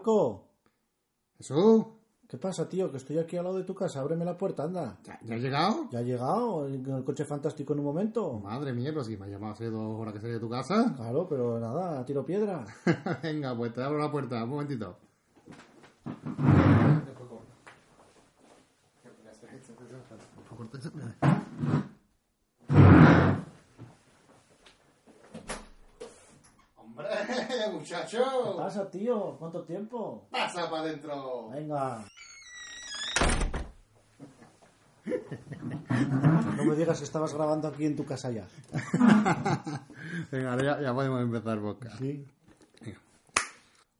Marco, Jesús, ¿qué pasa, tío? Que estoy aquí al lado de tu casa. Ábreme la puerta, anda. ¿ya, ya has llegado? ¿Ya ha llegado en el coche fantástico en un momento? Madre mía, pero si me has llamado hace dos horas que salí de tu casa. Claro, pero nada, tiro piedra. Venga, pues te abro la puerta, un momentito. ¡Hombre, ¿Qué muchacho! pasa, tío? ¿Cuánto tiempo? ¡Pasa para adentro! Venga. No me digas que estabas grabando aquí en tu casa ya. Venga, ahora ya, ya podemos empezar boca. Sí.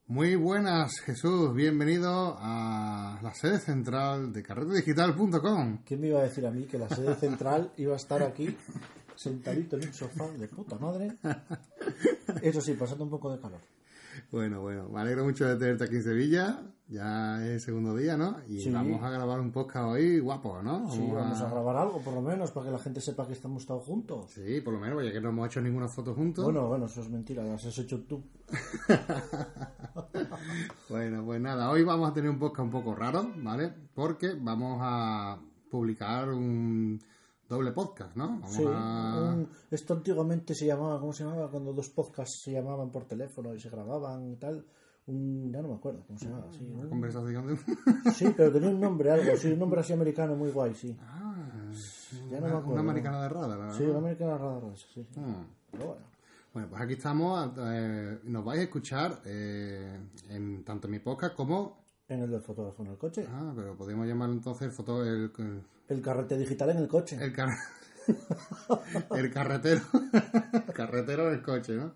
Muy buenas, Jesús. Bienvenido a la sede central de carretedigital.com. ¿Quién me iba a decir a mí que la sede central iba a estar aquí sentadito en un sofá de puta madre? Eso sí, pasando un poco de calor. Bueno, bueno, me alegro mucho de tenerte aquí en Sevilla. Ya es el segundo día, ¿no? Y Sí. vamos a grabar un podcast hoy guapo, ¿no? Sí, vamos a grabar algo, por lo menos, para que la gente sepa que estamos todos juntos. Sí, por lo menos, ya que no hemos hecho ninguna foto juntos. Bueno, bueno, eso es mentira, las has hecho tú. Bueno, pues nada, hoy vamos a tener un podcast un poco raro, ¿vale? Porque vamos a publicar un doble podcast, ¿no? Vamos Sí, a... un- esto antiguamente se llamaba, ¿cómo se llamaba? Cuando dos podcasts se llamaban por teléfono y se grababan y tal. Un, ya no me acuerdo cómo se llamaba. Sí, un- Conversación de... sí, pero tenía un nombre, algo, sí, un nombre así americano muy guay, sí. Ah, Ya no me una, acuerdo. una americana de rada, ¿verdad? Sí, una americana rara, rara, sí, sí. Hmm. Pero bueno. Bueno, pues aquí estamos. eh, nos vais a escuchar eh, en tanto en mi podcast como. En el del fotógrafo en el coche. Ah, pero podemos llamarlo entonces el foto. El, El carrete digital en el coche. el, car- el carretero. el carretero del coche, ¿no?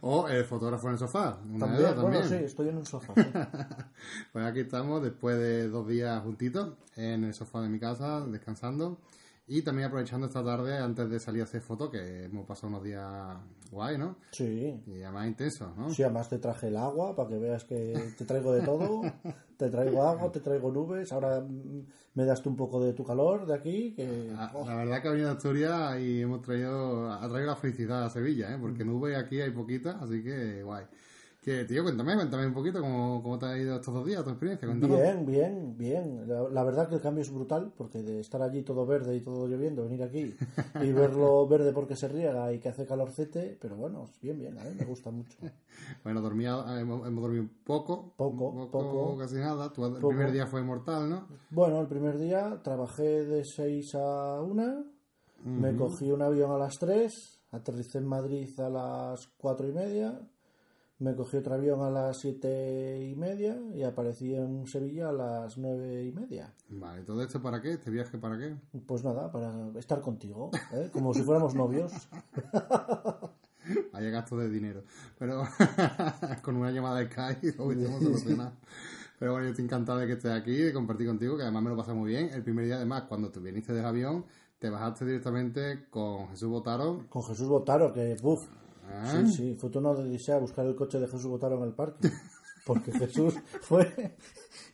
O el fotógrafo en el sofá. Una también, bueno, también. sí, estoy en un sofá. sí. Pues aquí estamos después de dos días juntitos en el sofá de mi casa, descansando. Y también aprovechando esta tarde antes de salir a hacer fotos, que hemos pasado unos días guay, ¿no? Sí. Y además intensos, ¿no? Sí, además te traje el agua para que veas que te traigo de todo. Te traigo agua, te traigo nubes. Ahora mm, me das tú un poco de tu calor de aquí. Que... La, oh, la verdad que ha venido Asturias y hemos traído, ha traído la felicidad a Sevilla, ¿eh? porque nubes aquí hay poquitas, así que guay. Que, tío, cuéntame, cuéntame un poquito cómo, cómo te ha ido estos dos días, tu experiencia, cuéntanos. Bien, bien, bien. La, la verdad que el cambio es brutal, porque de estar allí todo verde y todo lloviendo, venir aquí y verlo verde porque se riega y que hace calorcete, pero bueno, bien, bien, a mí me gusta mucho. Bueno, dormía, hemos, hemos dormido poco, Poco, un poco. casi nada. Tu- el Poco. primer día fue mortal, ¿no? Bueno, el primer día trabajé de 6 a 1, me cogí un avión a las 3, aterricé en Madrid a las 4 y media, me cogí otro avión a las 7 y media y aparecí en Sevilla a las 9 y media. Vale, ¿todo esto para qué? ¿Este viaje para qué? Pues nada, para estar contigo, ¿eh? como si fuéramos novios. Vaya gasto de dinero. Pero con una llamada de Skype lo hubiésemos solucionado. Pero bueno, yo estoy encantado de que estés aquí, de compartir contigo, que además me lo pasé muy bien. El primer día, además, cuando te viniste del avión, te bajaste directamente con Jesús Botaro. Con Jesús Botaro, que uf, ¿eh? sí, sí, fue turno de Odisea a buscar el coche de Jesús Botaro en el parque. Porque Jesús fue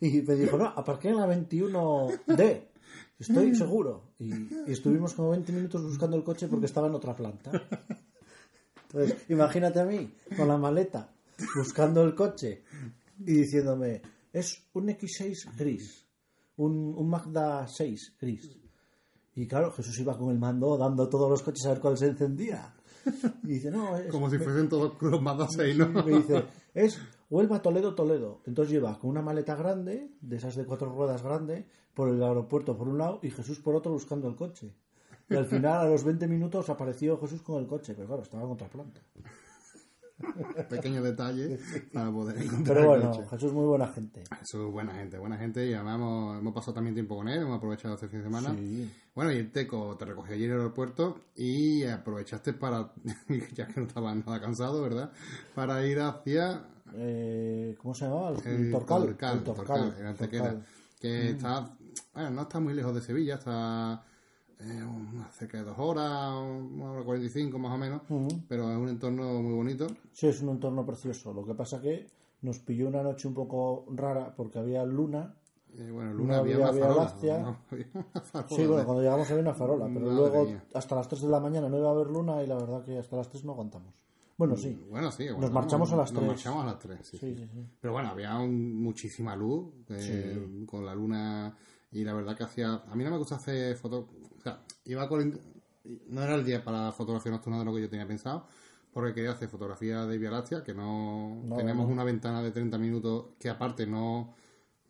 y me dijo, no, aparqué en la 21D. Estoy seguro. Y, y estuvimos como 20 minutos buscando el coche porque estaba en otra planta. Entonces, imagínate a mí con la maleta buscando el coche y diciéndome, es un X6 gris, un, un Magda 6 gris. Y claro, Jesús iba con el mando dando todos los coches a ver cuál se encendía. Y dice, no, es, Como si fuesen todos Mazda 6, ¿no? me dice, es Huelva, Toledo, Toledo. Entonces lleva con una maleta grande, de esas de cuatro ruedas grande, por el aeropuerto por un lado y Jesús por otro buscando el coche. Y al final, a los 20 minutos, apareció Jesús con el coche, pero claro, estaba en otra planta. Pequeño detalle para poder encontrar Pero el bueno, coche. Jesús muy buena gente. Eso es buena gente, buena gente. Y además hemos, hemos pasado también tiempo con él, hemos aprovechado este fin de semana. Sí. Bueno, y el Teco te recogió ayer en el aeropuerto y aprovechaste para, ya que no estabas nada cansado, ¿verdad? Para ir hacia Eh, ¿Cómo se llamaba? El, el Torcal. Torcal, el Torcal. Torcal, en Antequera, Torcal. que está, bueno, no está muy lejos de Sevilla, está eh, cerca de dos horas, una hora cuarenta y cinco más o menos, pero es un entorno muy bonito. Sí, es un entorno precioso. Lo que pasa que nos pilló una noche un poco rara porque había luna. Eh, bueno, No Luna había había una farola. ¿no? Había una farola, Sí, bueno, cuando llegamos había una farola, pero Madre luego mía. hasta las 3 de la mañana no iba a haber luna y la verdad que hasta las 3 no aguantamos. Bueno, sí. Bueno, sí. Nos bueno, marchamos a las Nos tres. marchamos a las 3, sí. Sí, sí, sí. Pero bueno, había un- muchísima luz eh, con la luna y la verdad que hacía... A mí no me gusta hacer fotos... O sea, iba con... No era el día para la fotografía nocturna de lo que yo tenía pensado, porque quería hacer fotografía de Vía Láctea, que no... No, tenemos no. una ventana de 30 minutos que aparte no,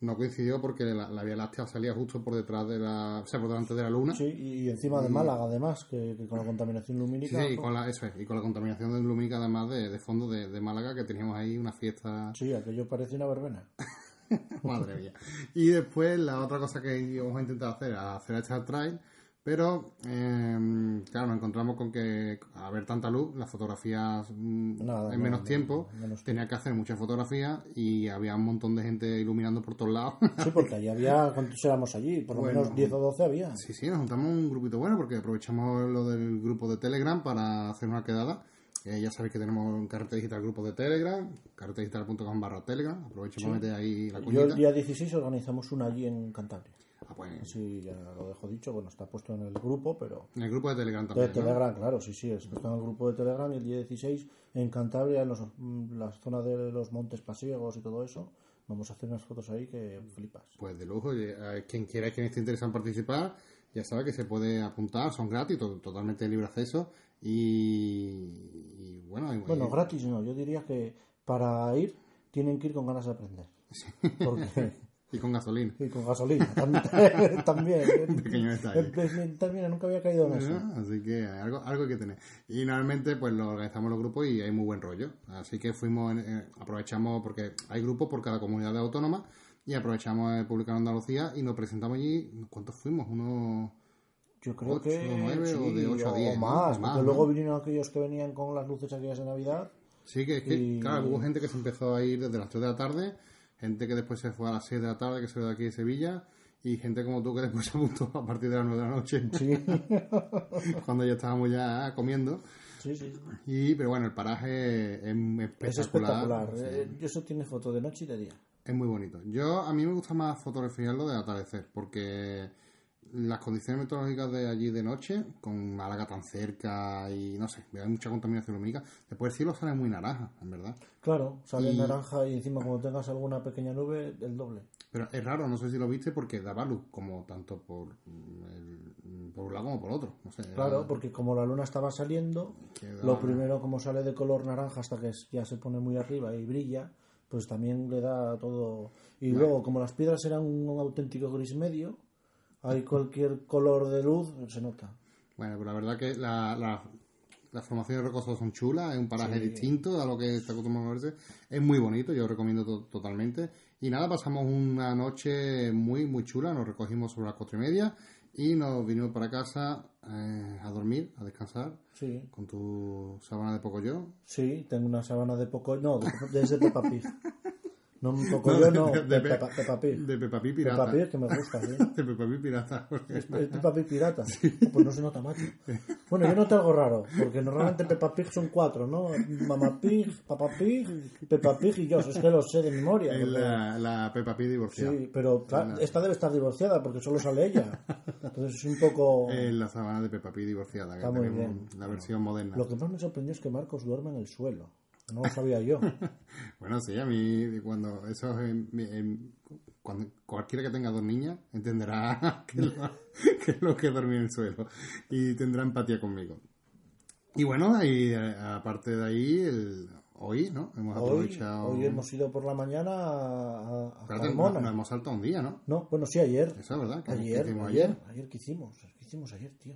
no coincidió porque la, la Vía Láctea salía justo por detrás de la... O sea, por delante de la luna. Sí, y encima de Málaga, además, que, que con la contaminación Sí, lumínica. sí, y con la, eso es, y con la contaminación de lumínica además de, de fondo de, de Málaga, que teníamos ahí una fiesta Sí, aquello parecía una verbena. Madre mía. Y después la otra cosa que íbamos a intentar hacer hacer echar trail, pero eh, claro, nos encontramos con que a ver tanta luz, las fotografías mm, en no, menos no, tiempo, no, menos tenía que hacer muchas fotografías y había un montón de gente iluminando por todos lados. Sí, porque allí había. ¿Cuántos éramos allí? Por lo Bueno. menos 10 o 12 había. sí, sí, nos juntamos un grupito bueno porque aprovechamos lo del grupo de Telegram para hacer una quedada. Eh, ya sabéis que tenemos un carrete digital grupo de Telegram, carretedigital.com barra Telegram. Aprovecho para meter ahí la Yo cuñita. el día 16 organizamos una allí en Cantabria. Ah, Así ya lo dejo dicho. Bueno, está puesto en el grupo, pero. en el grupo de Telegram De también. ¿no? Telegram, claro, sí, sí. Está en el grupo de Telegram y el día 16 en Cantabria, en los, mm, las zonas de los montes pasiegos y todo eso. Vamos a hacer unas fotos ahí que flipas. Pues de lujo, eh, quien quiera y quien esté interesado en participar, ya sabe que se puede apuntar, son gratis, to- totalmente libre acceso. Y, y bueno, y- Bueno, gratis no, yo diría que para ir tienen que ir con ganas de aprender. Porque, y con gasolina. y con gasolina también. también. pequeño detalle. También nunca había caído en eso. ¿no? Así que algo, algo hay que tener. Y normalmente pues lo organizamos los grupos y hay muy buen rollo. Así que fuimos, en- eh, aprovechamos, porque hay grupos por cada comunidad autónoma, y aprovechamos el publicar Andalucía y nos presentamos allí, ¿cuántos fuimos? Unos... Yo creo Ocho que o nueve, sí, o de ocho a o diez, ¿no? más, O más, ¿no? luego vinieron aquellos que venían con las luces aquellas de Navidad. Sí, que es que, Y- claro, hubo gente que se empezó a ir desde las 3 de la tarde, gente que después se fue a las 6 de la tarde, que se ve de aquí de Sevilla, y gente como tú que después se apuntó a partir de las 9 de la noche, Sí, cuando ya estábamos ya comiendo. sí, sí. Y, pero bueno, el paraje es espectacular. Es espectacular. sí. Eh, Eso tiene foto de noche y de día. Es muy bonito. Yo, a mí me gusta más fotografiarlo de atardecer, porque las condiciones meteorológicas de allí de noche, con Málaga tan cerca y no sé, hay mucha contaminación lumínica, después el cielo sale muy naranja, en verdad. Claro, sale Y- naranja y encima cuando tengas alguna pequeña nube, el doble. Pero es raro, no sé si lo viste, porque daba luz, como tanto por, el- por un lado como por otro. No sé, era- Claro, porque como la luna estaba saliendo, Queda- lo primero como sale de color naranja hasta que ya se pone muy arriba y brilla, pues también le da todo. Y luego, como las piedras eran un auténtico gris medio, hay cualquier color de luz, se nota. Bueno, pero la verdad que la, la- las formaciones rocosas son chulas, es un paraje distinto a lo que está acostumbrado a verse. Es muy bonito, yo recomiendo to- totalmente. Y nada, pasamos una noche muy, muy chula, nos recogimos sobre las cuatro y media y nos vinimos para casa eh, a dormir, a descansar, Sí, con tu sábana de pocoyo. sí, tengo una sábana de poco. No, de, desde Peppa Pig. No, un poco yo no, de, Pe- Peppa, Peppa Pig. de Peppa Pig Peppa pirata. Pig que me gusta, sí. De Peppa Pig pirata. porque- Es Peppa Pig pirata. Oh, Pues no se nota, macho. Bueno, yo noto algo raro, porque normalmente Peppa Pig son cuatro, ¿no? Mamá Pig, Papá Pig, Peppa Pig y yo. Es que lo sé de memoria. Es porque- la, la Peppa Pig divorciada. Sí, pero claro, esta debe estar divorciada porque solo sale ella. Entonces es un poco... Es la sabana de Peppa Pig divorciada, que Está muy tenemos bien. la versión moderna. Lo que más me sorprendió es que Marcos duerme en el suelo. No lo sabía yo. Bueno, sí, a mí cuando eso es en- en- cuando cualquiera que tenga dos niñas entenderá que, es lo, que es lo que es dormir en el suelo y tendrá empatía conmigo. Y bueno, y eh, aparte de ahí, el, hoy, ¿no? Hemos Hoy, aprovechado... hoy hemos ido por la mañana a, a- Espérate, no- hemos saltado un día, ¿no? No, bueno, sí, ayer. Eso es verdad. que Ayer, hicimos ayer, ayer, ¿qué hicimos? ¿Qué hicimos ayer, tío?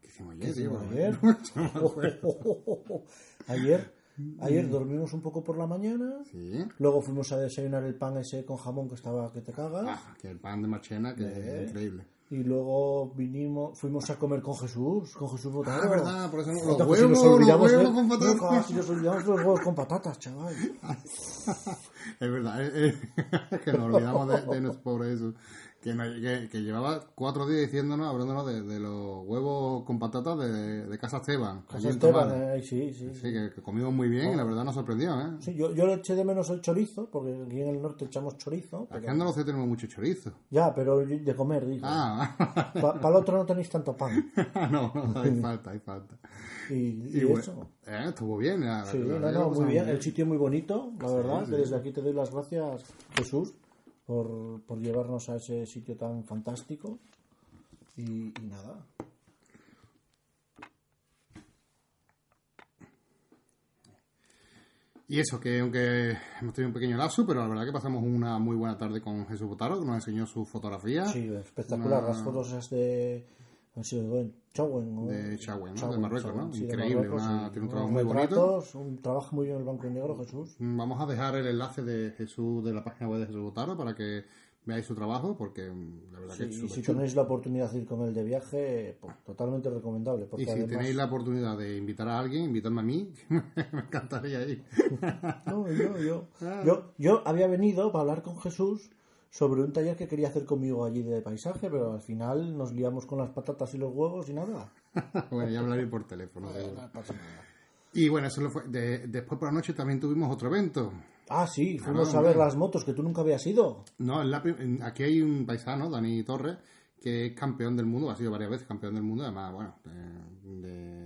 ¿Qué hicimos ¿Qué ayer, tío? hicimos ayer? ayer, ayer dormimos un poco por la mañana, Sí. luego fuimos a desayunar el pan ese con jamón que estaba que te cagas, Ah, que el pan de Marchena, que Eh. es increíble. y luego vinimos, fuimos a comer con Jesús, con Jesús Botaro. Ah, verdad, por eso no- los si huevos, nos olvidamos los huevos con patatas. Casi nos olvidamos los huevos con patatas, chaval. Es verdad, es, es- que nos olvidamos de, de nuestro pobre Jesús, que, no- que- que llevaba cuatro días diciéndonos, hablándonos de, de los huevos con patatas de, de Casa Esteban. Casa Esteban, eh, sí, sí. Sí, que, que comimos muy bien y la verdad nos sorprendió, ¿eh? Sí, yo, yo le eché de menos el chorizo, porque aquí en el norte echamos chorizo. Aquí en Andalucía tenemos mucho chorizo. Ya, pero de comer, digo. Ah, Para el otro no tenéis tanto pan. no, no, hay falta, hay falta. Y, y Y bueno, eso. eh, estuvo bien. la- Sí, la no, no, lo muy bien. El sitio muy bonito, la verdad. sí. Desde aquí te doy las gracias, Jesús, por, por llevarnos a ese sitio tan fantástico. Y, y nada. Y eso, que aunque hemos tenido un pequeño lapso, pero la verdad que pasamos una muy buena tarde con Jesús Botaro, que nos enseñó su fotografía Sí, espectacular. Una- Las fotos esas de. Han sido Chauen, ¿no? de Chagüen, ¿no? Chauen, de Marruecos, Chauen, ¿no? sí, Increíble, Marruecos, una- sí. tiene un trabajo muy bonito. Un trabajo muy bien el Banco Negro, Jesús. Vamos a dejar el enlace de Jesús, de la página web de Jesús Botaro, para que veáis su trabajo, porque mm, la verdad Sí, que es y si chulo. tenéis la oportunidad de ir con él de viaje, pues, totalmente recomendable. Porque Y si además- tenéis la oportunidad de invitar a alguien, invitadme a mí, me encantaría ir. No, yo, yo, Ah. yo, yo había venido para hablar con Jesús sobre un taller que quería hacer conmigo allí de paisaje, pero al final nos liamos con las patatas y los huevos y nada. bueno, ya hablaré por teléfono. seguro. No pasa nada. Y bueno, eso lo fue. De- después por la noche también tuvimos otro evento. Ah, sí, fuimos Claro, a ver las motos que tú nunca habías ido. No, en la en- aquí hay un paisano, Dani Torres, que es campeón del mundo, ha sido varias veces campeón del mundo, además, bueno, de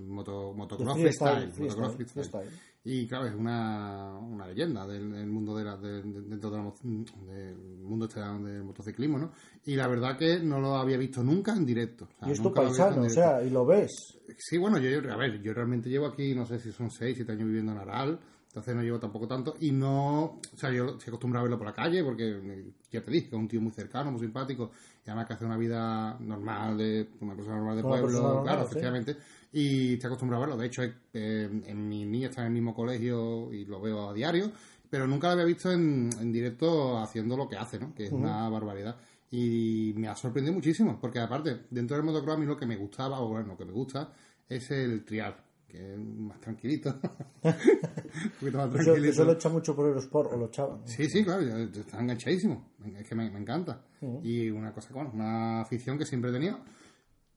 moto, motocross freestyle, freestyle, motocross freestyle. Y claro, es una, una leyenda del, del mundo de la, de- de- dentro de la mo- del mundo este del motociclismo, ¿no? Y la verdad que no lo había visto nunca en directo. O sea, Y es tu paisano, o sea, y lo ves. Sí, bueno, yo, a ver, yo realmente llevo aquí, no sé si son 6, 7 años viviendo en Aral, entonces no llevo tampoco tanto, y no, o sea, yo estoy acostumbrado a verlo por la calle, porque eh, ya te dije, es un tío muy cercano, muy simpático, además que hace una vida normal, de una persona normal de pueblo, normal, claro, sí. efectivamente, y estoy acostumbrado a verlo, de hecho, eh, en mi niña está en el mismo colegio y lo veo a diario, pero nunca lo había visto en, en directo haciendo lo que hace, ¿no? Que es una barbaridad. Y me ha sorprendido muchísimo, porque aparte, dentro del motocross a mí lo que me gustaba, o bueno, lo que me gusta, es el trial, que es más tranquilito. un poquito más Eso, tranquilito. eso lo echa mucho por Eurosport, o lo echaban. Sí, sí, claro, yo- yo- está enganchadísimo. Es que me, me encanta. Y una cosa, bueno, una afición que siempre he tenido.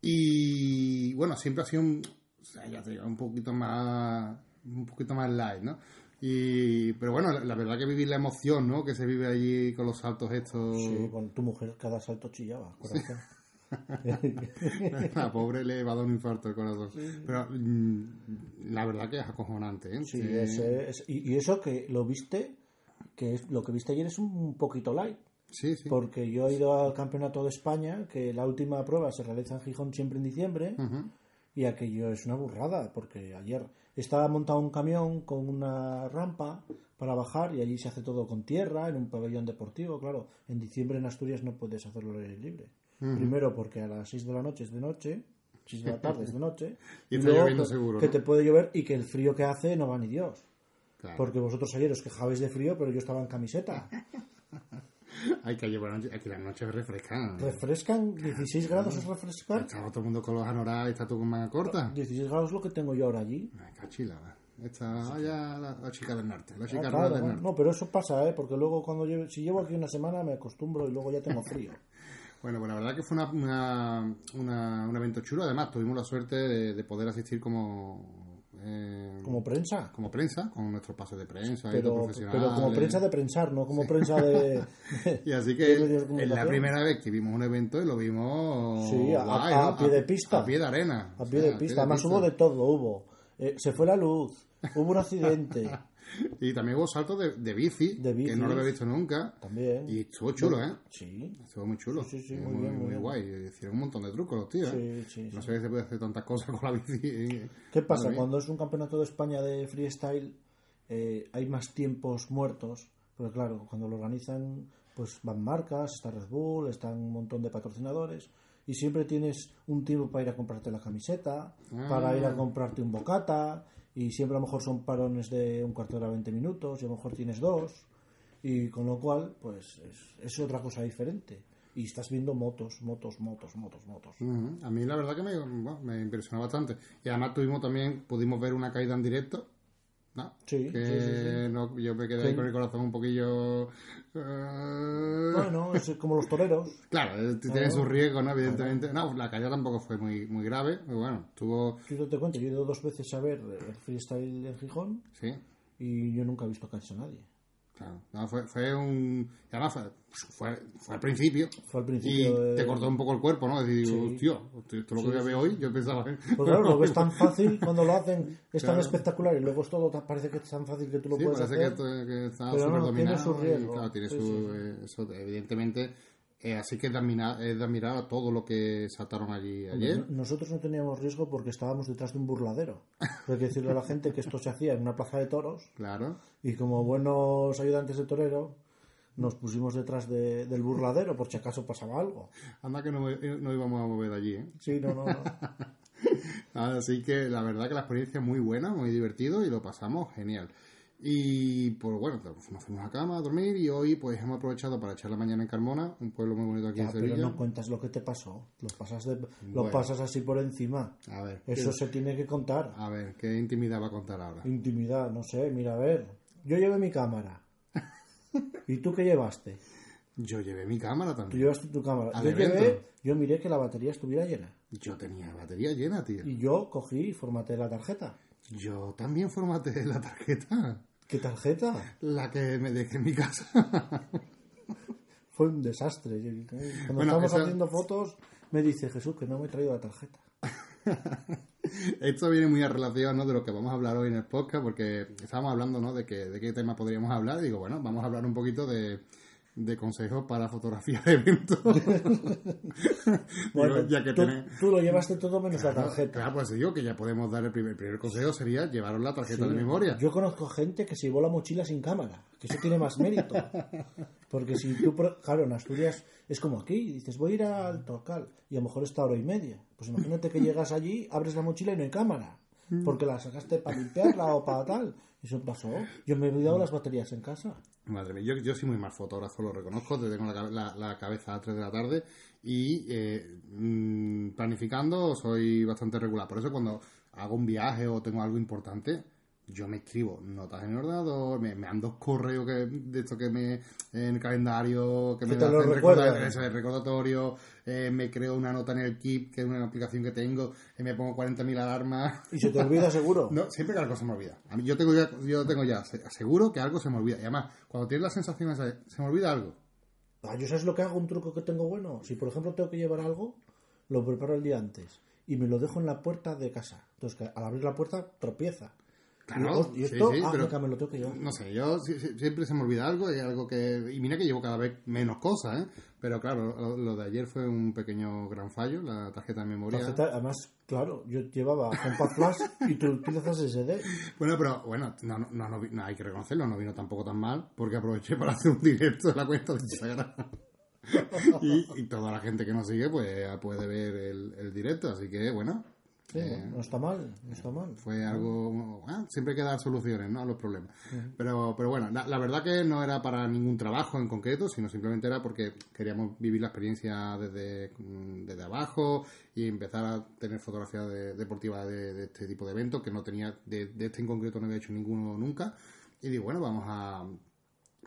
Y bueno, siempre ha sido un, o sea, ya te digo, un poquito más, un poquito más light, ¿no? Y, pero bueno, la, la verdad que vivir la emoción, ¿no? Que se vive allí con los saltos estos. Sí, con tu mujer cada salto chillaba, corazón. La pobre le va a dar un infarto el corazón. Pero mm, la verdad que es acojonante, ¿eh? Sí, es- y, eso que lo viste, que es, lo que viste ayer es un poquito light. sí, sí. Porque yo he ido al Campeonato de España, que la última prueba se realiza en Gijón siempre en diciembre, y aquello es una burrada, porque ayer estaba montado un camión con una rampa para bajar y allí se hace todo con tierra, en un pabellón deportivo, claro. En diciembre en Asturias no puedes hacerlo al aire libre. Primero porque a las 6 de la noche es de noche, 6 de la tarde es de noche, Y está luego lloviendo que, seguro, que ¿no? te puede llover y que el frío que hace no va ni Dios. Claro. Porque vosotros ayer os quejabais de frío, pero yo estaba en camiseta. Hay que llevar noche, aquí las noches refrescan. ¿Refrescan? ¿16 grados es refrescar? Está todo el mundo con los anorak y está tú con manga corta. 16 grados es lo que tengo yo ahora allí. Ay, cachila, va. Esta allá la, la chica del norte, la Ah, chica claro, del no, norte. no, pero eso pasa, ¿eh? Porque luego cuando lleve, si llevo aquí una semana me acostumbro y luego ya tengo frío. Bueno, pues la verdad que fue una, una, una- un evento chulo. Además, tuvimos la suerte de, de poder asistir como, eh, Como prensa. como prensa, con nuestros pases de prensa y Pero, profesionales. pero como prensa de prensar, no como prensa de... Y así que es la primera vez que vimos un evento y lo vimos Sí, a- guay, a- ¿no? a pie de pista. A pie de arena. A O pie de pista. Además hubo de todo, hubo. Eh, se fue la luz, hubo un accidente Y también hubo saltos de, de bici, De que no lo había visto nunca. también. Y estuvo chulo, ¿eh? Sí, Estuvo muy chulo. Sí, sí, sí, muy bien, muy bien. guay. Hicieron un montón de trucos los tíos, ¿eh? sí, sí. No sé si se puede hacer tantas cosas con la bici. ¿Qué pasa? Cuando es un campeonato de España de freestyle eh, hay más tiempos muertos, pero claro, cuando lo organizan pues van marcas, está Red Bull, están un montón de patrocinadores y siempre tienes un tiempo para ir a comprarte la camiseta, Ah. para ir a comprarte un bocata y siempre a lo mejor son parones de un cuarto de hora 20 minutos y a lo mejor tienes dos y con lo cual pues es, es otra cosa diferente y estás viendo motos, motos, motos, motos, motos. A mí la verdad que me, me impresionó bastante. Y además tuvimos también, pudimos ver una caída en directo No, Sí, que sí, sí, no- yo me quedé ahí con el corazón un poquillo... eh, Bueno, es como los toreros. Claro, tiene sus riesgos, ¿no? Evidentemente. No, la caída tampoco fue muy, muy grave. pero bueno, tuvo... Yo te cuento, yo he ido dos veces a ver el freestyle en Gijón Sí, y yo nunca he visto caerse a nadie. Claro. No, fue, fue un... y Además, fue, fue, fue al principio. Fue al Y principio. de- te cortó un poco el cuerpo, ¿no? Decir, Sí. tío, esto es lo que voy a ver hoy, yo pensaba... Pues claro, lo ves tan fácil cuando lo hacen, es tan Claro. espectacular y luego es todo, tan- parece que es tan fácil que tú lo Sí, puedes parece hacer. que, que está pero no, tiene su y, riesgo. claro, tiene Sí, su... sí, eh, eso, evidentemente, eh, así que es de admirar, es de admirar a todo lo que saltaron allí ayer. Nosotros no teníamos riesgo porque estábamos detrás de un burladero. Hay que decirle a la gente que esto se hacía en una plaza de toros Claro. y como buenos ayudantes de torero nos pusimos detrás de- del burladero por si acaso pasaba algo. Anda que no, me- no íbamos a mover allí, ¿eh? Sí, no, no, no. Así que la verdad que la experiencia es muy buena, muy divertido y lo pasamos genial. Y pues bueno, nos fuimos a cama a dormir y hoy pues hemos aprovechado para echar la mañana en Carmona, un pueblo muy bonito aquí Ya, en pero Sevilla. no cuentas lo que te pasó. Lo pasas, de- lo Bueno. pasas así por encima. A ver, Eso ¿qué- se tiene que contar. a ver, ¿qué intimidad va a contar ahora? Intimidad, no sé, mira, a ver. Yo llevé mi cámara. ¿Y tú qué llevaste? Yo llevé mi cámara Tú también. llevaste tu cámara. Al Yo evento. llevé, yo miré que la batería estuviera llena. Yo tenía batería llena, tío. Y yo cogí y formateé la tarjeta. Yo también formateé la tarjeta, ¿Qué tarjeta? la que me dejé en mi casa. Fue un desastre. Cuando Bueno, estábamos esa- haciendo fotos, me dice Jesús que no me he traído la tarjeta. Esto viene muy a relación ¿no? de lo que vamos a hablar hoy en el podcast, porque estábamos hablando ¿no? de, que, de qué tema podríamos hablar. Y digo, bueno, vamos a hablar un poquito de, de consejos para fotografía de eventos. Bueno, Digo, ya que tú, tenés- tú lo llevaste todo menos la tarjeta. Claro, pues digo que ya podemos dar el primer, el primer consejo sería llevaros la tarjeta Sí. de memoria. Yo conozco gente que se llevó la mochila sin cámara, que eso tiene más mérito. Porque si tú, claro, en Asturias es como aquí, dices, voy a ir al Torcal y a lo mejor está hora y media. Pues imagínate que llegas allí, abres la mochila y no hay cámara, porque la sacaste para limpiarla o para tal. Eso pasó. Yo me he olvidado las baterías en casa. Madre mía, yo, yo soy muy mal fotógrafo, lo reconozco, te tengo la, la- la cabeza a 3 de la tarde y eh, mm, planificando soy bastante regular. Por eso cuando hago un viaje o tengo algo importante, yo me escribo notas en el ordenador, me, me ando correo que, de esto que me en el calendario, que, me eso, el recordatorio, eh, me creo una nota en el Keep, que es una aplicación que tengo, y me pongo 40.000 alarmas. Y se te olvida seguro. No, siempre que algo se me olvida. A mí, yo tengo ya, yo tengo ya se- seguro que algo se me olvida. Y además, cuando tienes la sensación esa se me olvida algo. Ah, yo sabes lo que hago, un truco que tengo bueno. Si por ejemplo tengo que llevar algo, lo preparo el día antes y me lo dejo en la puerta de casa. Entonces que al abrir la puerta tropieza. Claro, y, sí, esto, sí, ah, pero- me lo tengo que llevar. No sé, yo si- si- siempre se me olvida algo y algo que... Y mira que llevo cada vez menos cosas, ¿eh? Pero claro, lo, lo de ayer fue un pequeño gran fallo, la tarjeta de memoria. Tarjeta, además, claro, yo llevaba Compact Flash y tú utilizas SD. Bueno, pero bueno, no, no, no, hay que reconocerlo, no vino tampoco tan mal, porque aproveché para hacer un directo en la cuenta de Instagram. y, y toda la gente que nos sigue pues puede ver el, el directo, así que bueno, Sí, Eh, no está mal, no está mal. fue algo ah, siempre hay que dar soluciones ¿no? a los problemas pero pero bueno la, la verdad que no era para ningún trabajo en concreto sino simplemente era porque queríamos vivir la experiencia desde, mm, desde abajo y empezar a tener fotografía de- deportiva de, de este tipo de eventos que no tenía de, de este en concreto no había hecho ninguno nunca y digo bueno vamos a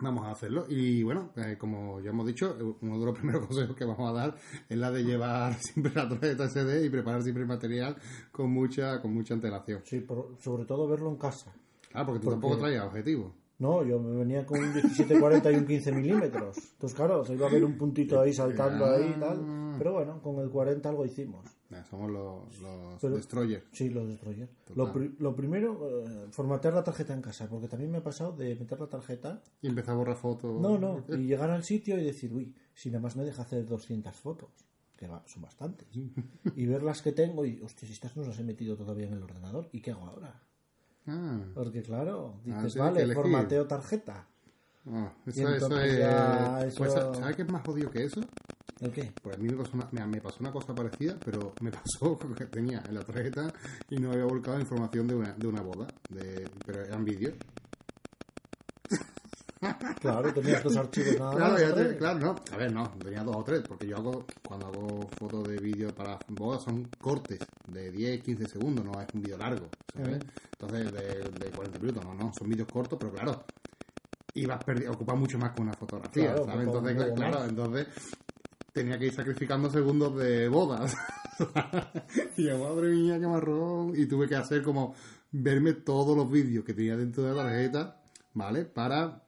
Vamos a hacerlo. Y bueno, eh, como ya hemos dicho, eh, uno de los primeros consejos que vamos a dar es la de llevar siempre la tarjeta SD y preparar siempre el material con mucha, con mucha antelación. Sí, por- sobre todo verlo en casa. Claro, porque tú Porque- tampoco traías objetivo. No, yo me venía con un 1740 y un 15 milímetros. Entonces, claro, se iba a ver un puntito ahí saltando ahí y tal. Pero bueno, con el 40 algo hicimos. Eh, somos los, los Pero- destroyers. Sí, los destroyer. Total. Lo, pri- lo primero, eh, formatear la tarjeta en casa, porque también me ha pasado de meter la tarjeta, Y empezar a borrar fotos. no, no, y llegar al sitio y decir, uy, si nada más me deja hacer 200 fotos, que va, son bastantes, y ver las que tengo y, hostia, si estas no las he metido todavía en el ordenador, ¿y qué hago ahora? Ah, Porque claro, Ah, dices, vale, formateo tarjeta. Y eso, es. ya eso- Pues, ¿Sabes qué es más jodido que eso? ¿El qué? Pues a mí me pasó, una, me, me pasó una cosa parecida, pero me pasó que tenía en la tarjeta y no había volcado información de una, de una boda, de, pero eran vídeos. Claro, tenías dos archivos nada Claro, más. ya te- claro, no. A ver, no, tenía dos o tres, porque yo hago, cuando hago fotos de vídeo para bodas son cortes de 10, 15 segundos, no es un vídeo largo, ¿sabes? Entonces, de, de 40 minutos, no, no, son vídeos cortos, pero claro, ibas perdi- ocupa mucho más que una fotografía, Claro, ¿sabes? Entonces, claro, entonces tenía que ir sacrificando segundos de bodas. y yo, madre mía, qué marrón. Y tuve que hacer como verme todos los vídeos que tenía dentro de la tarjeta, ¿vale? Para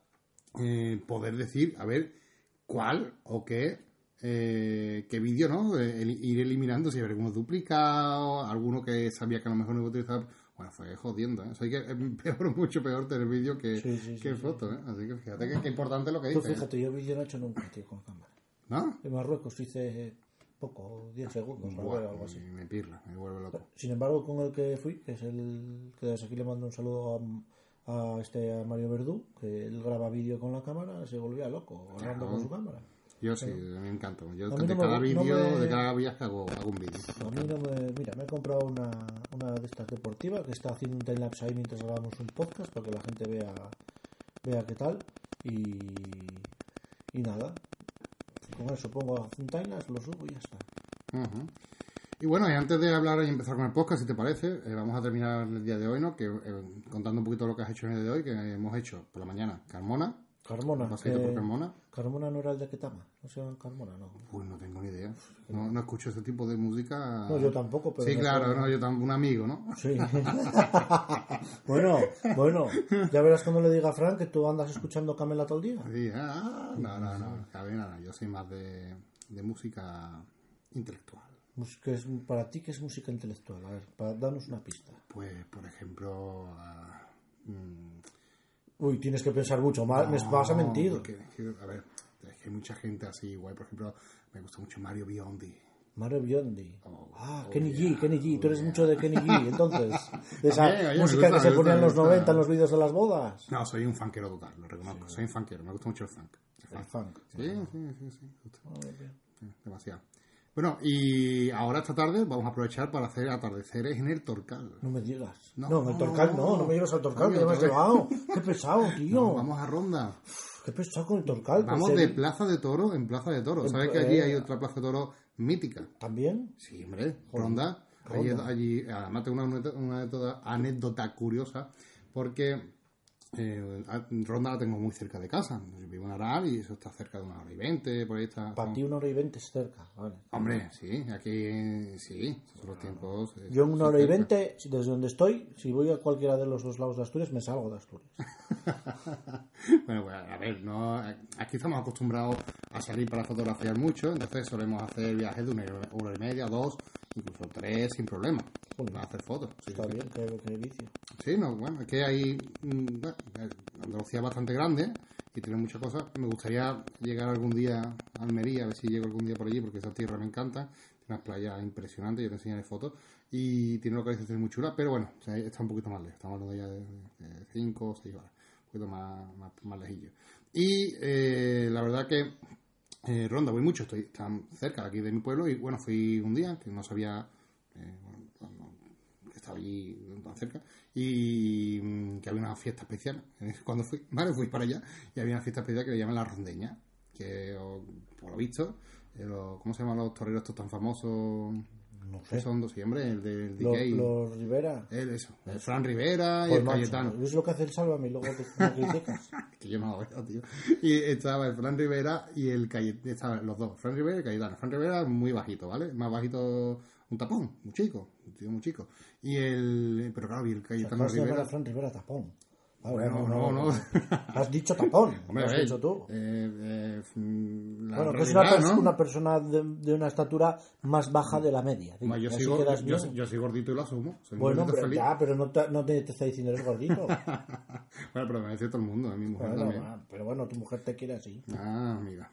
eh, poder decir, a ver, cuál o qué, eh, qué vídeo, ¿no? Eh, el- ir eliminando si había alguno duplicado, alguno que sabía que a lo mejor no iba a utilizar. Bueno, fue jodiendo, ¿eh? O sea, que es peor, mucho peor tener vídeo que, Sí, que sí. foto, ¿eh? Así que fíjate que, que importante lo que dices. fíjate, yo vídeo no he hecho nunca, tío, con cámara. ¿No? En Marruecos hice poco, 10 segundos, o algo así. me, pirra, me vuelve loco. Sin embargo, con el que fui, que es el que desde aquí le mando un saludo a, a este a Mario Verdú, que él graba vídeo con la cámara, se volvía loco grabando Claro. con su cámara. Yo sí, me encanta. Yo de no me cada no me- de cada viaje hago, hago un vídeo. A mí no me. Mira, me he comprado una, una de estas deportivas que está haciendo un timelapse ahí mientras grabamos un podcast para que la gente vea, vea qué tal. Y, y nada, con eso pongo timelapse, lo subo y ya está. Y bueno, y antes de hablar y empezar con el podcast, si te parece, eh, vamos a terminar el día de hoy, ¿no? Que eh, contando un poquito lo que has hecho en el día de hoy, que hemos hecho por la mañana Carmona, Carmona. por eh, Carmona. Carmona no era el de Ketama, no se llama Carmona, no. Pues no tengo ni idea. No, no escucho ese tipo de música. No, yo tampoco, pero. Sí, claro, no, yo tampoco, un amigo, ¿no? Sí. bueno, bueno, ya verás cuando le diga a Frank que tú andas escuchando Camela todo el día. Sí, ah, no, no, no, cabe nada. Yo soy más de, de música intelectual. Es, para ti, ¿qué es música intelectual? A ver, para darnos una pista. Pues, por ejemplo, ah, mm, Uy, tienes que pensar mucho, ma- me vas a No, mentir. porque, a ver, es que hay mucha gente así, igual, por ejemplo, me gusta mucho Mario Biondi. Mario Biondi. Oh, ah, oh, Kenny yeah, G, Kenny G. Tú oh, eres yeah. mucho de Kenny G, entonces. De esa oye, música gusta, que se ponía en los gusta, me 90 gusta. en los vídeos de las bodas. No, soy un funkero total, lo reconozco. Soy un funkero, me gusta mucho el funk. El El funk. funk. Sí, sí, sí, sí. Sí, demasiado. Bueno, y ahora esta tarde vamos a aprovechar para hacer atardeceres en el Torcal. No me digas. No, No, el Torcal no, no, no, me llevas al Torcal, me has llevado. Qué pesado, tío. Vamos a Ronda. Qué pesado con el Torcal. Vamos pues de el- Plaza de Toro en Plaza de Toro. ¿Sabes que Eh, allí hay otra Plaza de Toro mítica? ¿También? Sí, hombre, Ronda. Allí, Ronda. allí- además tengo una, una anécdota curiosa porque eh, a- Ronda la tengo muy cerca de casa. Yo vivo en Aral y eso está cerca de una hora y veinte, por ahí está. Para ti una hora y veinte es cerca. Vale. Hombre, sí, aquí sí, son los tiempos. eh, Yo en una hora y veinte, desde donde estoy, si voy a cualquiera de los dos lados de Asturias, me salgo de Asturias. Bueno, pues a ver, no, aquí estamos acostumbrados a salir para fotografiar mucho, entonces solemos hacer viajes de una hora y media, dos, incluso tres, sin problema. Hacer fotos. Sí, Está sí. bien, qué, qué vicio. Sí, no, bueno, es que hay. mm, bueno, Andalucía es bastante grande y tiene muchas cosas. Me gustaría llegar algún día a Almería, a ver si llego algún día por allí, porque esa tierra me encanta. Tiene unas playas impresionantes, yo te enseñaré fotos. Y tiene localizaciones muy chulas, pero bueno, está un poquito más lejos. Estamos hablando ya de 5 o 6 horas, un poquito más, más, lejillo. Y eh, la verdad que eh, Ronda voy mucho, estoy tan cerca aquí de mi pueblo y bueno, fui un día que no sabía. eh, bueno, no- estaba allí tan cerca y mm, que había una fiesta especial cuando fui, vale, fui para allá y había una fiesta especial que le llaman la rondeña que por lo visto eh, los- ¿cómo se llaman los toreros estos tan famosos? No sé. son dos, sí, hombre, el del Los, DJ los Rivera. él, eso, el Fran Rivera y Pues el macho, Cayetano ¿Ves lo que hace el Sálvame y luego te criticas? que yo no lo veo, tío. Y estaba el Fran Rivera y el Cayetano, estaban los dos, Fran Rivera y Cayetano. Fran Rivera muy bajito, ¿vale? Más bajito, un tapón, muy chico, un tío muy chico. Y el, pero claro, y el Cayetano Rivera. Fran Rivera tapón. Ah, Bueno, no, no. Has dicho tapón. Hombre, lo has ver, dicho tú. eh, eh, mm, bueno, que es una, pers- ¿no? una persona de, de una estatura más baja de la media. Yo, quedas yo, yo soy gordito y lo asumo. Soy bueno, pero, feliz. ya, pero no te, no te, te está diciendo eres gordito. Bueno, pero me dice todo el mundo, a mi mujer Bueno, también. pero bueno, tu mujer te quiere así. Ah, amiga.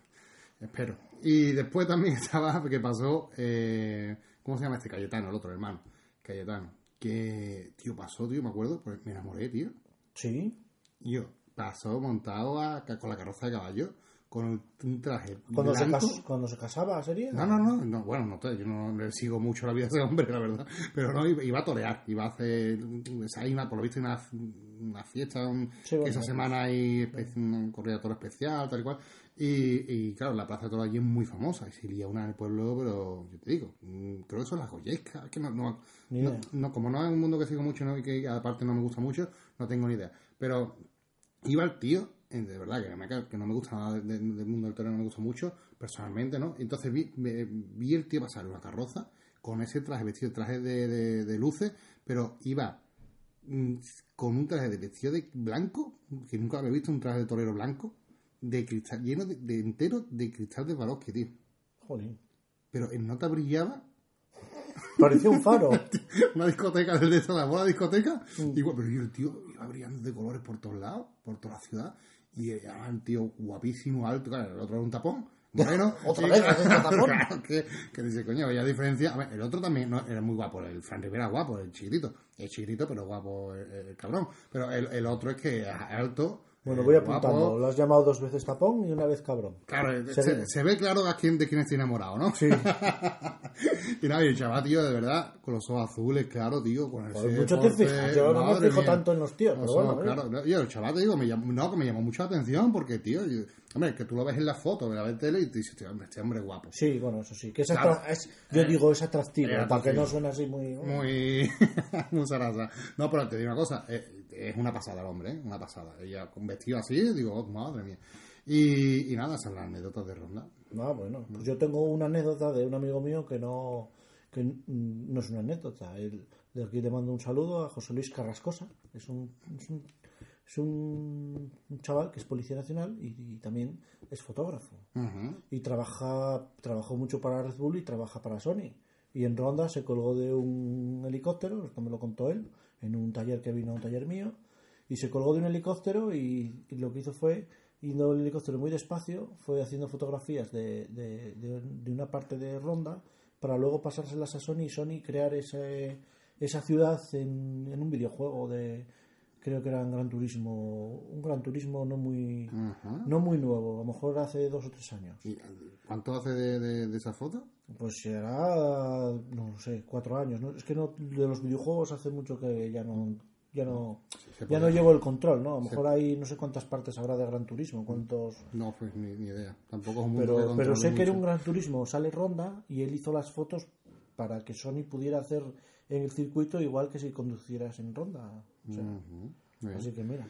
Espero. Y después también estaba, que pasó, eh, ¿cómo se llama este? Cayetano, el otro hermano. Cayetano. Que, tío, pasó, tío, me acuerdo, pues me enamoré, tío. Sí. Yo, pasó montado a- con la carroza de caballo, con un traje Cuando se, cas- cuando se casaba, ¿sería? No, no, no, no, bueno, no, te- yo no le sigo mucho la vida de ese hombre, la verdad. Pero no, iba, a torear, iba a hacer, sea, hay una, por lo visto, una, una fiesta, un- Sí, que bueno. esa semana hay espe- un corrida de toro especial, tal y cual. Y, y claro, la plaza de toro allí es muy famosa y se lía una en el pueblo, pero yo te digo, mm, creo que son las goyescas, es que no, no, no- como no es un mundo que sigo mucho ¿no? y que aparte no me gusta mucho, no tengo ni idea. Pero iba el tío, de verdad que, me, que no me gusta nada de- de- del mundo del toro, no me gusta mucho, personalmente, ¿no? Entonces vi, me- vi el tío pasar una carroza con ese traje, vestido traje de, de- de luces, pero iba mm, con un traje de vestido de blanco, que nunca había visto un traje de torero blanco, de cristal, lleno de, de entero de cristal de Swarovski, tío. Jolín. Pero en nota brillaba Parecía un faro. una discoteca del de la bola discoteca. Igual, pero yo, el tío iba brillando de colores por todos lados, por toda la ciudad. Y era un tío guapísimo, alto. Claro, el otro era un tapón. Bueno, Otra vez, ¿haces el? Claro, que, que dice, coño, había diferencia. A ver, el otro también no, era muy guapo. El Fran Rivera guapo, el chiquitito. Es chiquitito, pero guapo el, el cabrón. Pero el, el otro es que es alto. Bueno, eh, voy guapo. apuntando. Lo has llamado dos veces tapón y una vez cabrón. Claro, se, ve claro a quién, de quién estoy enamorado, ¿no? Sí. y nada, y el chaval, tío, de verdad, con los ojos azules, claro, tío, con el Pues mucho te fijas. Yo no me fijo tanto en los tíos, pero bueno, ¿eh? claro, no, y el chaval, te digo, me llamó, no, que me llamó mucho la atención, porque, tío, yo- hombre, que tú lo ves en la foto, la ves tele y te dices, tío, hombre, este hombre es guapo. Sí, bueno, eso sí. Que es Claro. atra- es- yo digo, es atractivo, para que no suene así muy... Muy, muy zaraza. No, pero te digo una cosa, eh, es una pasada el hombre, ¿eh? Una pasada. Ella con vestido así, digo, oh, madre mía. Y, y nada, son las anécdotas de ronda. Ah, bueno, pues yo tengo una anécdota de un amigo mío que no que no es una anécdota. Él, de aquí le mando un saludo a José Luis Carrascosa. Es un, es un, es un- un chaval que es policía nacional y, y también es fotógrafo. Y trabaja trabajó mucho para Red Bull y trabaja para Sony. Y en Ronda se colgó de un helicóptero, esto me lo contó él, en un taller que vino a un taller mío. Y se colgó de un helicóptero y, y lo que hizo fue, yendo el helicóptero muy despacio, fue haciendo fotografías de, de, una parte de Ronda para luego pasárselas a Sony y Sony crear ese, esa ciudad en, en un videojuego de, creo que era en Gran Turismo, un Gran Turismo no muy, Ajá. no muy nuevo, a lo mejor hace dos o tres años. ¿Y cuánto hace de, de- de esa foto? Pues será, no sé, cuatro años. ¿no? Es que no, de los videojuegos hace mucho que ya no, ya no, ya no llevo el control, ¿no? A lo mejor hay no sé cuántas partes habrá de Gran Turismo, cuántos. No, pues ni, ni idea. Tampoco es un mundo Pero, pero sé que era un Gran Turismo, sale Ronda y él hizo las fotos para que Sony pudiera hacer en el circuito igual que si conducieras en Ronda. O sea. Así que mira,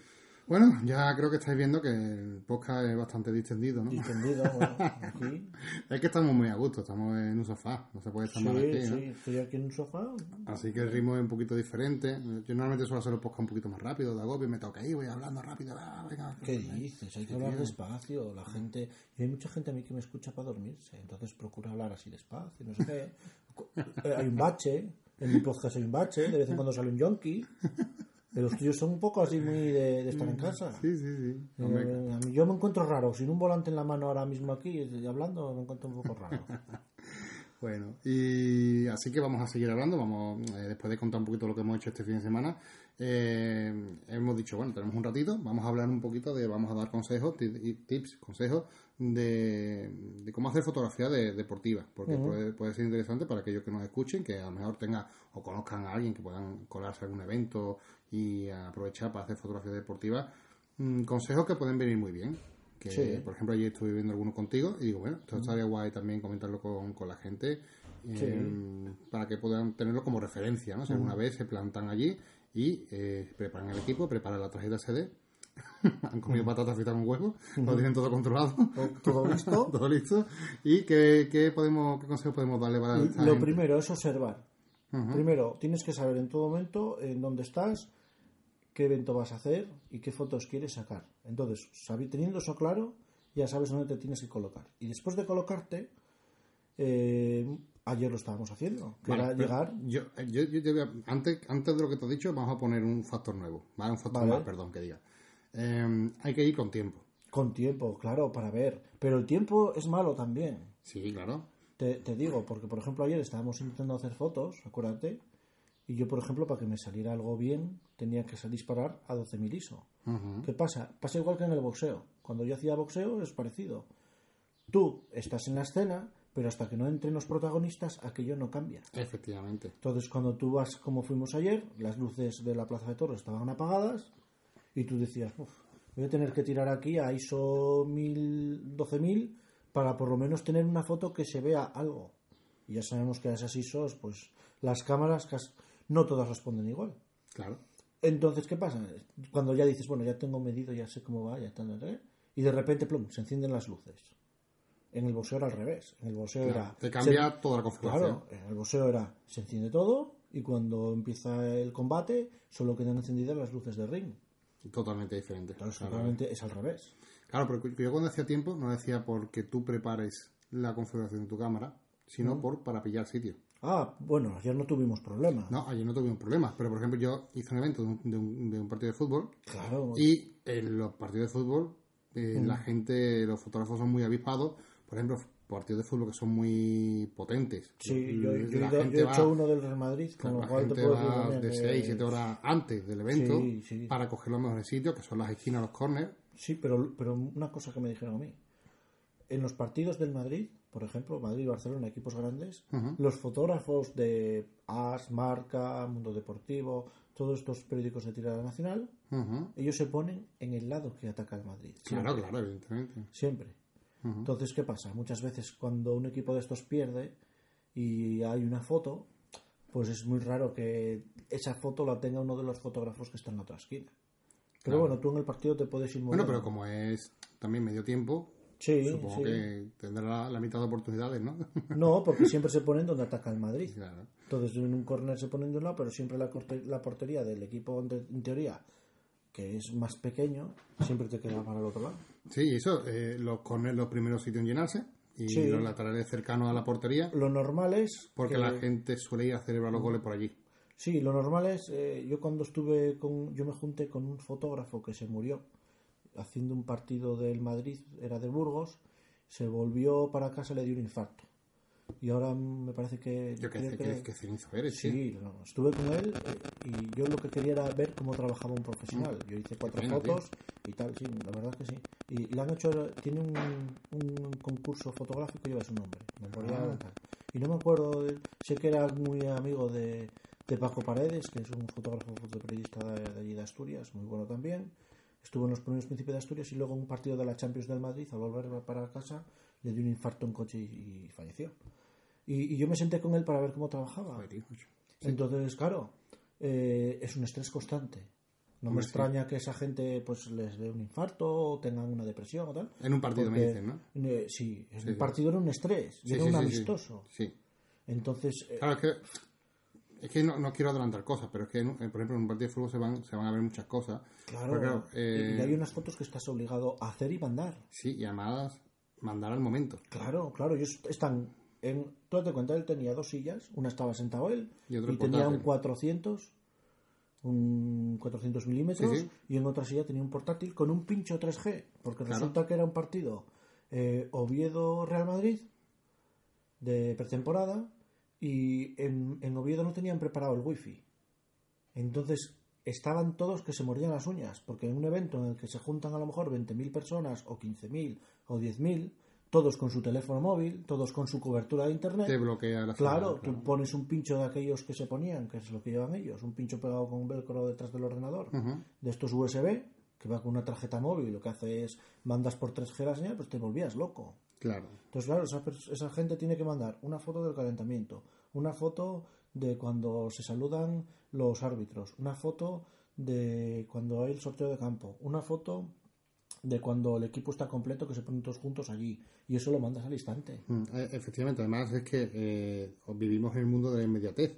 Bueno, ya creo que estáis viendo que el podcast es bastante distendido, ¿no? distendido, bueno, aquí. Es que estamos muy a gusto, estamos en un sofá, no se puede estar Sí, mal aquí, ¿no? sí, estoy aquí en un sofá. Así que el ritmo es un poquito diferente. Yo normalmente suelo hacer el podcast un poquito más rápido, de agobio, me toca ahí, voy hablando rápido. ah, venga, ¿Qué dices? Hay que hablar despacio. La gente. Y hay mucha gente a mí que me escucha para dormirse. Entonces procura hablar así despacio. No sé qué. Eh, hay un bache. En mi podcast hay un bache. De vez en cuando sale un yonki. Pero los tuyos son un poco así muy de, de estar en casa. Sí, sí, sí. Eh, Hombre, a mí yo me encuentro raro. Sin un volante en la mano ahora mismo aquí y hablando, me encuentro un poco raro. Bueno, y así que vamos a seguir hablando. Vamos, eh, después de contar un poquito lo que hemos hecho este fin de semana, eh, hemos dicho, bueno, tenemos un ratito, vamos a hablar un poquito de, vamos a dar consejos, tips, consejos de, de cómo hacer fotografía de- deportiva, porque puede, puede ser interesante para aquellos que nos escuchen, que a lo mejor tengan o conozcan a alguien que puedan colarse a algún evento y aprovechar para hacer fotografía deportiva. Mm, consejos que pueden venir muy bien. Que, Sí. por ejemplo, ayer estuve viendo algunos contigo y digo, bueno, esto estaría guay también comentarlo con, con la gente eh, para que puedan tenerlo como referencia, ¿no? Si alguna vez se plantan allí y eh, preparan el equipo, preparan la tarjeta SD, han comido patatas fritas con huevo, lo tienen todo controlado, ¿Todo listo? todo listo. ¿Y qué, qué podemos, qué consejo podemos darle para Lo gente? primero es observar. Primero, tienes que saber en todo momento en dónde estás, qué evento vas a hacer y qué fotos quieres sacar. Entonces, teniendo eso claro, ya sabes dónde te tienes que colocar. Y después de colocarte, eh, ayer lo estábamos haciendo, que Vale, era llegar. Yo, yo, yo te voy a- antes, antes de lo que te he dicho, vamos a poner un factor nuevo, ¿vale? Un factor Vale. más, perdón, que diga. Eh, hay que ir con tiempo. Con tiempo, claro, para ver. Pero el tiempo es malo también. Sí, claro. Te, te digo, porque por ejemplo ayer estábamos intentando hacer fotos, acuérdate, y yo por ejemplo para que me saliera algo bien tenía que disparar a 12.000 ISO. Ujú. ¿Qué pasa? Pasa igual que en el boxeo. Cuando yo hacía boxeo es parecido. Tú estás en la escena, pero hasta que no entren los protagonistas aquello no cambia. Efectivamente. Entonces cuando tú vas como fuimos ayer, las luces de la Plaza de Toros estaban apagadas Y tú decías, "Uf, voy a tener que tirar aquí a ISO 1000, 12000 para por lo menos tener una foto que se vea algo. Y ya sabemos que a esas ISOs, pues las cámaras no todas responden igual. Claro. Entonces, ¿qué pasa? Cuando ya dices, bueno, ya tengo medido, ya sé cómo va, ya está, y de repente, plum, se encienden las luces. En el boxeo era al revés. En el boxeo Claro, era. Te cambia se- toda la configuración. Claro, en el boxeo era se enciende todo y cuando empieza el combate solo quedan encendidas las luces del ring. Totalmente diferente. Claro, Claro. realmente es al revés. Claro, pero yo cuando hacía tiempo no decía porque tú prepares la configuración de tu cámara, sino por para pillar sitio. Ah, bueno, ayer no tuvimos problema. No, ayer no tuvimos problemas, pero por ejemplo yo hice un evento de un, de un- de un partido de fútbol Claro, y en los partidos de fútbol eh, Mm. la gente, los fotógrafos son muy avispados. Por ejemplo, partidos de fútbol que son muy potentes. sí, yo, yo he, La ido- gente yo he va- hecho uno del Real Madrid, con lo cual te puedo decir de que- 6, 7 horas antes del evento Sí, sí. para coger los mejores sitios, que son las esquinas, los corners. Sí, pero, pero una cosa que me dijeron a mí. En los partidos del Madrid, por ejemplo, Madrid y Barcelona, equipos grandes, los fotógrafos de AS, Marca, Mundo Deportivo, todos estos periódicos de tirada nacional, ellos se ponen en el lado que ataca el Madrid. Claro, claro, evidentemente. Siempre. Entonces, ¿qué pasa? Muchas veces cuando un equipo de estos pierde y hay una foto, pues es muy raro que esa foto la tenga uno de los fotógrafos que está en la otra esquina. Pero Claro. bueno, tú en el partido te puedes ir Bueno, moviendo. pero como es también medio tiempo, Sí, supongo sí. que tendrá la, mitad de oportunidades, ¿no? No, porque siempre se ponen donde ataca el Madrid. claro. Entonces en un córner se ponen de un lado, pero siempre la, corte- la portería del equipo en teoría, que es más pequeño, siempre te queda para el otro lado. Sí, eso, eh, los corners los primeros sitios en llenarse y Sí. los laterales cercanos a la portería, Lo normal es porque que- la gente suele ir a celebrar los goles por allí. Sí, lo normal es, eh, yo cuando estuve con, yo me junté con un fotógrafo que se murió haciendo un partido del Madrid, era de Burgos, se volvió para casa, le dio un infarto. Y ahora mm, me parece que... Yo creo que- cenizo eres. Sí, no, estuve con él y yo lo que quería era ver cómo trabajaba un profesional. Yo hice cuatro pena, fotos y tal, sí, la verdad que sí. Y le han hecho, tiene un, un concurso fotográfico lleva su nombre, Memorial Ah. Y no me acuerdo, de- sé que era muy amigo de, de Paco Paredes, que es un fotógrafo fotoperiodista de, de allí de Asturias, muy bueno también. Estuvo en los primeros principios de Asturias y luego en un partido de la Champions del Madrid, al volver para casa, le dio un infarto en coche y, y falleció. Y, y yo me senté con él para ver cómo trabajaba. Joder. Entonces, claro, eh, es un estrés constante. No me sí. extraña que esa gente pues les dé un infarto o tengan una depresión o tal. En un partido me dicen, ¿no? eh, sí, en Sí, un partido era un estrés, era un amistoso. Sí. Entonces, eh, Claro, es que, es que no, no quiero adelantar cosas, pero es que, en- por ejemplo, en un partido de fútbol se van, se van a ver muchas cosas. claro, claro, eh, y hay unas fotos que estás obligado a hacer y mandar. Sí, además mandar al momento. Claro, claro, ellos están en... Tú date cuenta, él tenía dos sillas, una estaba sentado él Y tenía un portátil. 400, un 400 milímetros Sí, sí. y en otra silla tenía un portátil con un pincho 3G, porque Claro. resulta que era un partido eh, Oviedo-Real Madrid de pretemporada y en, en Oviedo no tenían preparado el wifi. Entonces estaban todos que se mordían las uñas, porque en un evento en el que se juntan a lo mejor 20.000 personas o 15.000 o 10.000, todos con su teléfono móvil, todos con su cobertura de internet. Te bloquea la Claro, tú pones un pincho de aquellos que se ponían, que es lo que llevan ellos, un pincho pegado con un velcro detrás del ordenador, de estos USB, que va con una tarjeta móvil, lo que hace es mandas por 3G la señal, pues te volvías loco. Claro. Entonces, claro, esa, esa gente tiene que mandar una foto del calentamiento, una foto de cuando se saludan los árbitros, una foto de cuando hay el sorteo de campo, una foto de cuando el equipo está completo, que se ponen todos juntos allí, y eso lo mandas al instante. Mm, eh, Efectivamente, además es que eh, vivimos en el mundo de la inmediatez.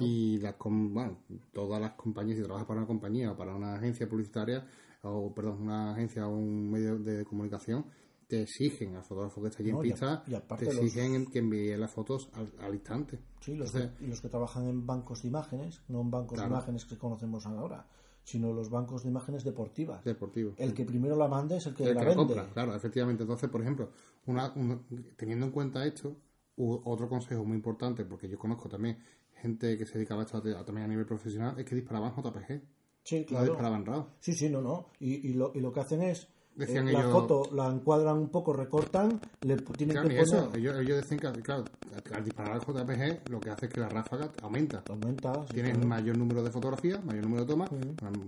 Y las bueno, todas las compañías, si trabajas para una compañía o para una agencia publicitaria, o perdón, una agencia o un medio de comunicación, te exigen al fotógrafo que está allí No, en y a- pista, y te los- exigen que envíe las fotos al, al instante. Sí, los, Entonces, que, y los que trabajan en bancos de imágenes, no en bancos Claro. de imágenes que conocemos ahora, sino los bancos de imágenes deportivas. deportivo. El que primero la mande es el que El la que lo vende. compra, claro, efectivamente. Entonces, por ejemplo, una, una- teniendo en cuenta esto, otro consejo muy importante, porque yo conozco también gente que se dedicaba a esto también a nivel profesional, es que disparaban JPG, Sí, no claro. disparaban RAW. Sí, sí, no, no. Y, y lo, y lo que hacen es, decían la ellos... foto la encuadran un poco, recortan, le tienen Claro, que ni eso. poner... Ellos, ellos decían que, claro, al disparar al JPG, lo que hace es que la ráfaga aumenta. Aumenta, sí, Tienes claro. mayor número de fotografías, mayor número de tomas,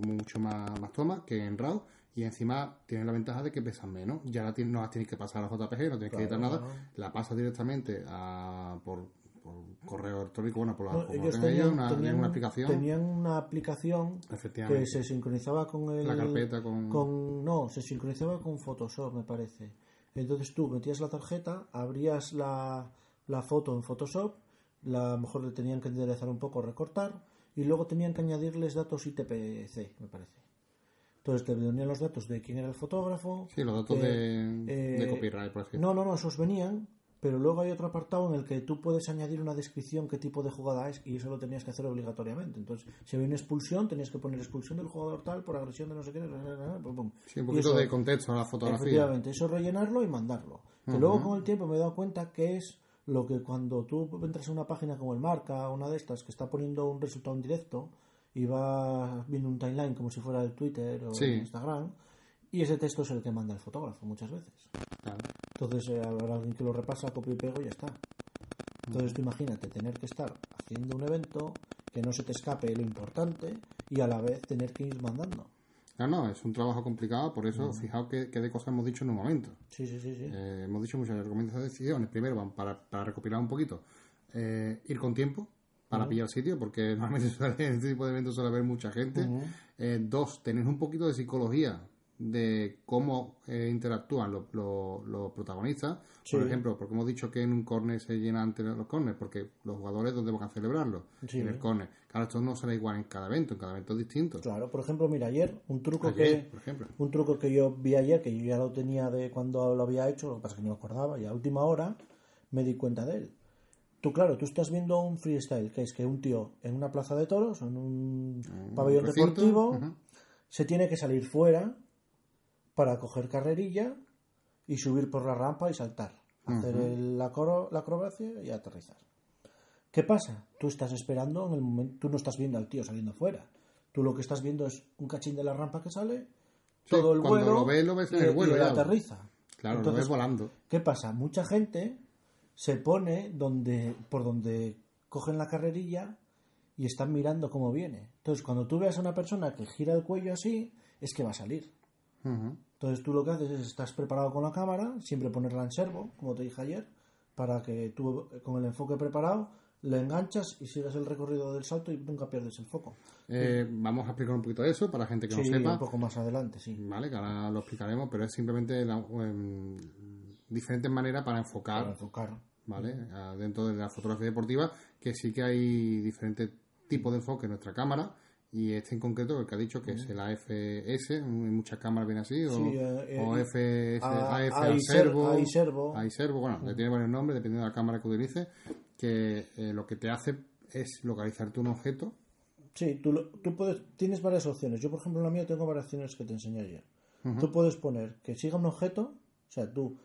mucho más, más tomas que en RAW. Y encima tienes la ventaja de que pesan menos. Ya la no las tienes que pasar a JPG, no tienes que editar nada. La pasas directamente a, por, por correo electrónico, bueno, por la, No, como tenían, una, tenían- una aplicación. tenían una aplicación que se sincronizaba con el La carpeta con- no se sincronizaba con Photoshop me parece. Entonces tú metías la tarjeta abrías la, la foto en Photoshop la a lo mejor le tenían que enderezar un poco recortar y luego tenían que añadirles datos ITPC me parece. Entonces te venían los datos de quién era el fotógrafo Sí, los datos eh, de, de eh, copyright, por así no, no, no, esos venían, pero luego hay otro apartado en el que tú puedes añadir una descripción qué tipo de jugada es y eso lo tenías que hacer obligatoriamente. Entonces, si había una expulsión, tenías que poner expulsión del jugador tal por agresión de no sé qué. pum, pum. Sí, un poquito eso- de contexto a la fotografía. Efectivamente, eso rellenarlo y mandarlo. Que luego con el tiempo me he dado cuenta que es lo que cuando tú entras a una página como el Marca, una de estas que está poniendo un resultado en directo y va viendo un timeline como si fuera el Twitter o Sí. el Instagram, y ese texto es el que manda el fotógrafo muchas veces. Claro. Entonces eh, habrá alguien que lo repasa, copio y pego y ya está. Entonces tú imagínate tener que estar haciendo un evento, que no se te escape lo importante y a la vez tener que ir mandando. No, no, es un trabajo complicado, por eso, fijaos que, que de cosas hemos dicho en un momento. Sí, sí, sí, sí. Eh, hemos dicho muchas recomendaciones decisiones. Primero, van para, para recopilar un poquito, eh, ir con tiempo para pillar sitio, porque normalmente suele- en este tipo de eventos suele haber mucha gente. Eh, dos, tener un poquito de psicología de cómo eh, interactúan los, los- los protagonistas. Por ejemplo, porque hemos dicho que en un corner se llena antes los corners, porque los jugadores donde van a celebrarlo, Sí. en el corner. Claro, esto no será igual en cada evento, en cada evento es distinto. Claro, por ejemplo, mira, ayer un truco Ayer, que por ejemplo. un truco que yo vi ayer, que yo ya lo tenía de cuando lo había hecho, lo que pasa es que no me acordaba, y a última hora me di cuenta de él. Tú, claro, tú estás viendo un freestyle, que es que un tío en una plaza de toros, en un pabellón recinto, deportivo, se tiene que salir fuera para coger carrerilla y subir por la rampa y saltar. Hacer el- la, coro- la acrobacia y aterrizar. ¿Qué pasa? Tú estás esperando en el momento, tú no estás viendo al tío saliendo fuera. Tú lo que estás viendo es un cachín de la rampa que sale, Sí, todo el cuando vuelo lo ves, lo ves en el vuelo y aterriza. Claro, Entonces, lo ves volando. ¿Qué pasa? Mucha gente se pone donde por donde cogen la carrerilla y están mirando cómo viene. Entonces, cuando tú veas a una persona que gira el cuello así, es que va a salir. Entonces, tú lo que haces es estás preparado con la cámara, siempre ponerla en servo, como te dije ayer, para que tú con el enfoque preparado le enganchas y sigas el recorrido del salto y nunca pierdes el foco. Eh, vamos a explicar un poquito eso para gente que Sí, no sepa. un poco más adelante, sí. Vale, que ahora lo explicaremos, pero es simplemente la- em, diferentes maneras para enfocar, Para enfocar. ¿vale? Ah, Dentro de la fotografía deportiva, que sí que hay diferentes tipos de enfoque en nuestra cámara, y este en concreto, el que ha dicho que es el AFS, en muchas cámaras viene así, o, Sí, eh, o eh, FS, a- AF Servo, Servo. Servo, bueno, le tiene varios nombres dependiendo de la cámara que utilice, que eh, lo que te hace es localizarte un objeto, Sí, tú, tú puedes, tienes varias opciones. Yo, por ejemplo, en la mía tengo varias opciones que te enseñé ayer. Tú puedes poner que siga un objeto, o sea, tú,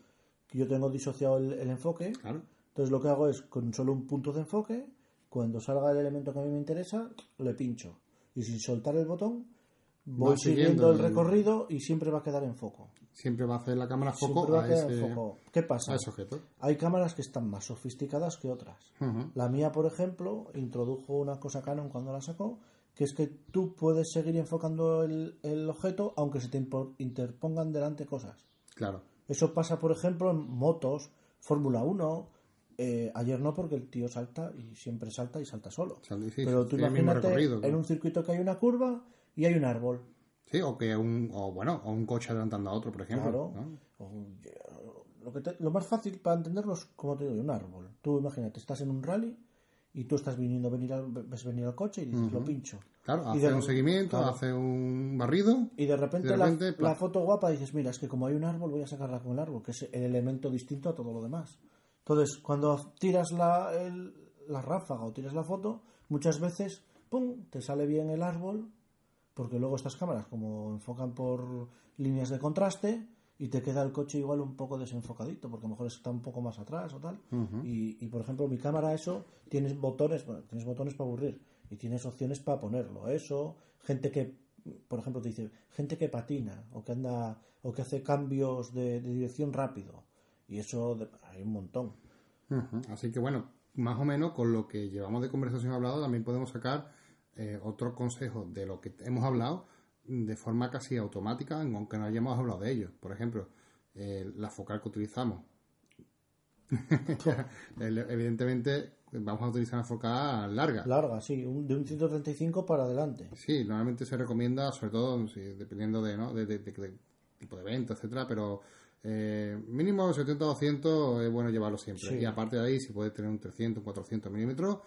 yo tengo disociado el, el enfoque, claro, entonces lo que hago es con solo un punto de enfoque, cuando salga el elemento que a mí me interesa, le pincho. Y sin soltar el botón, voy Va siguiendo, el recorrido y siempre va a quedar en foco. siempre va a hacer la cámara foco Siempre va a a quedar ese, en foco. ¿Qué pasa? a ese objeto. Hay cámaras que están más sofisticadas que otras. La mía, por ejemplo, introdujo una cosa Canon cuando la sacó, que es que tú puedes seguir enfocando el, el objeto aunque se te interpongan delante cosas. Claro. Eso pasa, por ejemplo, en motos, Fórmula 1. Eh, ayer no, porque el tío salta y siempre salta y salta solo. Sí, Pero tú mismo imagínate en un circuito que hay una curva y hay un árbol. Sí, o que un, o bueno, o un coche adelantando a otro, por ejemplo. Claro. ¿no? O, ya, lo, que te- lo más fácil para entenderlo es, como te digo, un árbol. Tú imagínate, estás en un rally y tú estás viniendo, venir al, ves venir al coche y dices, lo pincho. Claro, Y hace de- un seguimiento, claro. hace un barrido. Y de repente, De repente, la, la foto guapa dices, mira, es que como hay un árbol, voy a sacarla con el árbol, que es el elemento distinto a todo lo demás. Entonces, cuando tiras la, el- la ráfaga o tiras la foto, muchas veces, ¡pum!, te sale bien el árbol, porque luego estas cámaras, como enfocan por líneas de contraste, y te queda el coche igual un poco desenfocadito, porque a lo mejor está un poco más atrás o tal. y, y, por ejemplo, mi cámara, eso, tienes botones, bueno, tienes botones para aburrir, y tienes opciones para ponerlo. Eso, gente que por ejemplo, te dice gente que patina o que anda o que hace cambios de, de dirección rápido. Y eso de- hay un montón. Así que bueno, más o menos con lo que llevamos de conversación hablado, también podemos sacar eh, otro consejo de lo que hemos hablado de forma casi automática, aunque no hayamos hablado de ello. Por ejemplo, eh, la focal que utilizamos. El- Evidentemente, vamos a utilizar una focal larga. Larga, sí, un- de un 135 para adelante. Sí, normalmente se recomienda, sobre todo sí, dependiendo de, ¿no? de, de- de- de tipo de evento, etcétera, pero eh, mínimo 70-200 es bueno llevarlo siempre. Sí. Y aparte de ahí, si puedes tener un 300, un 400 milímetros,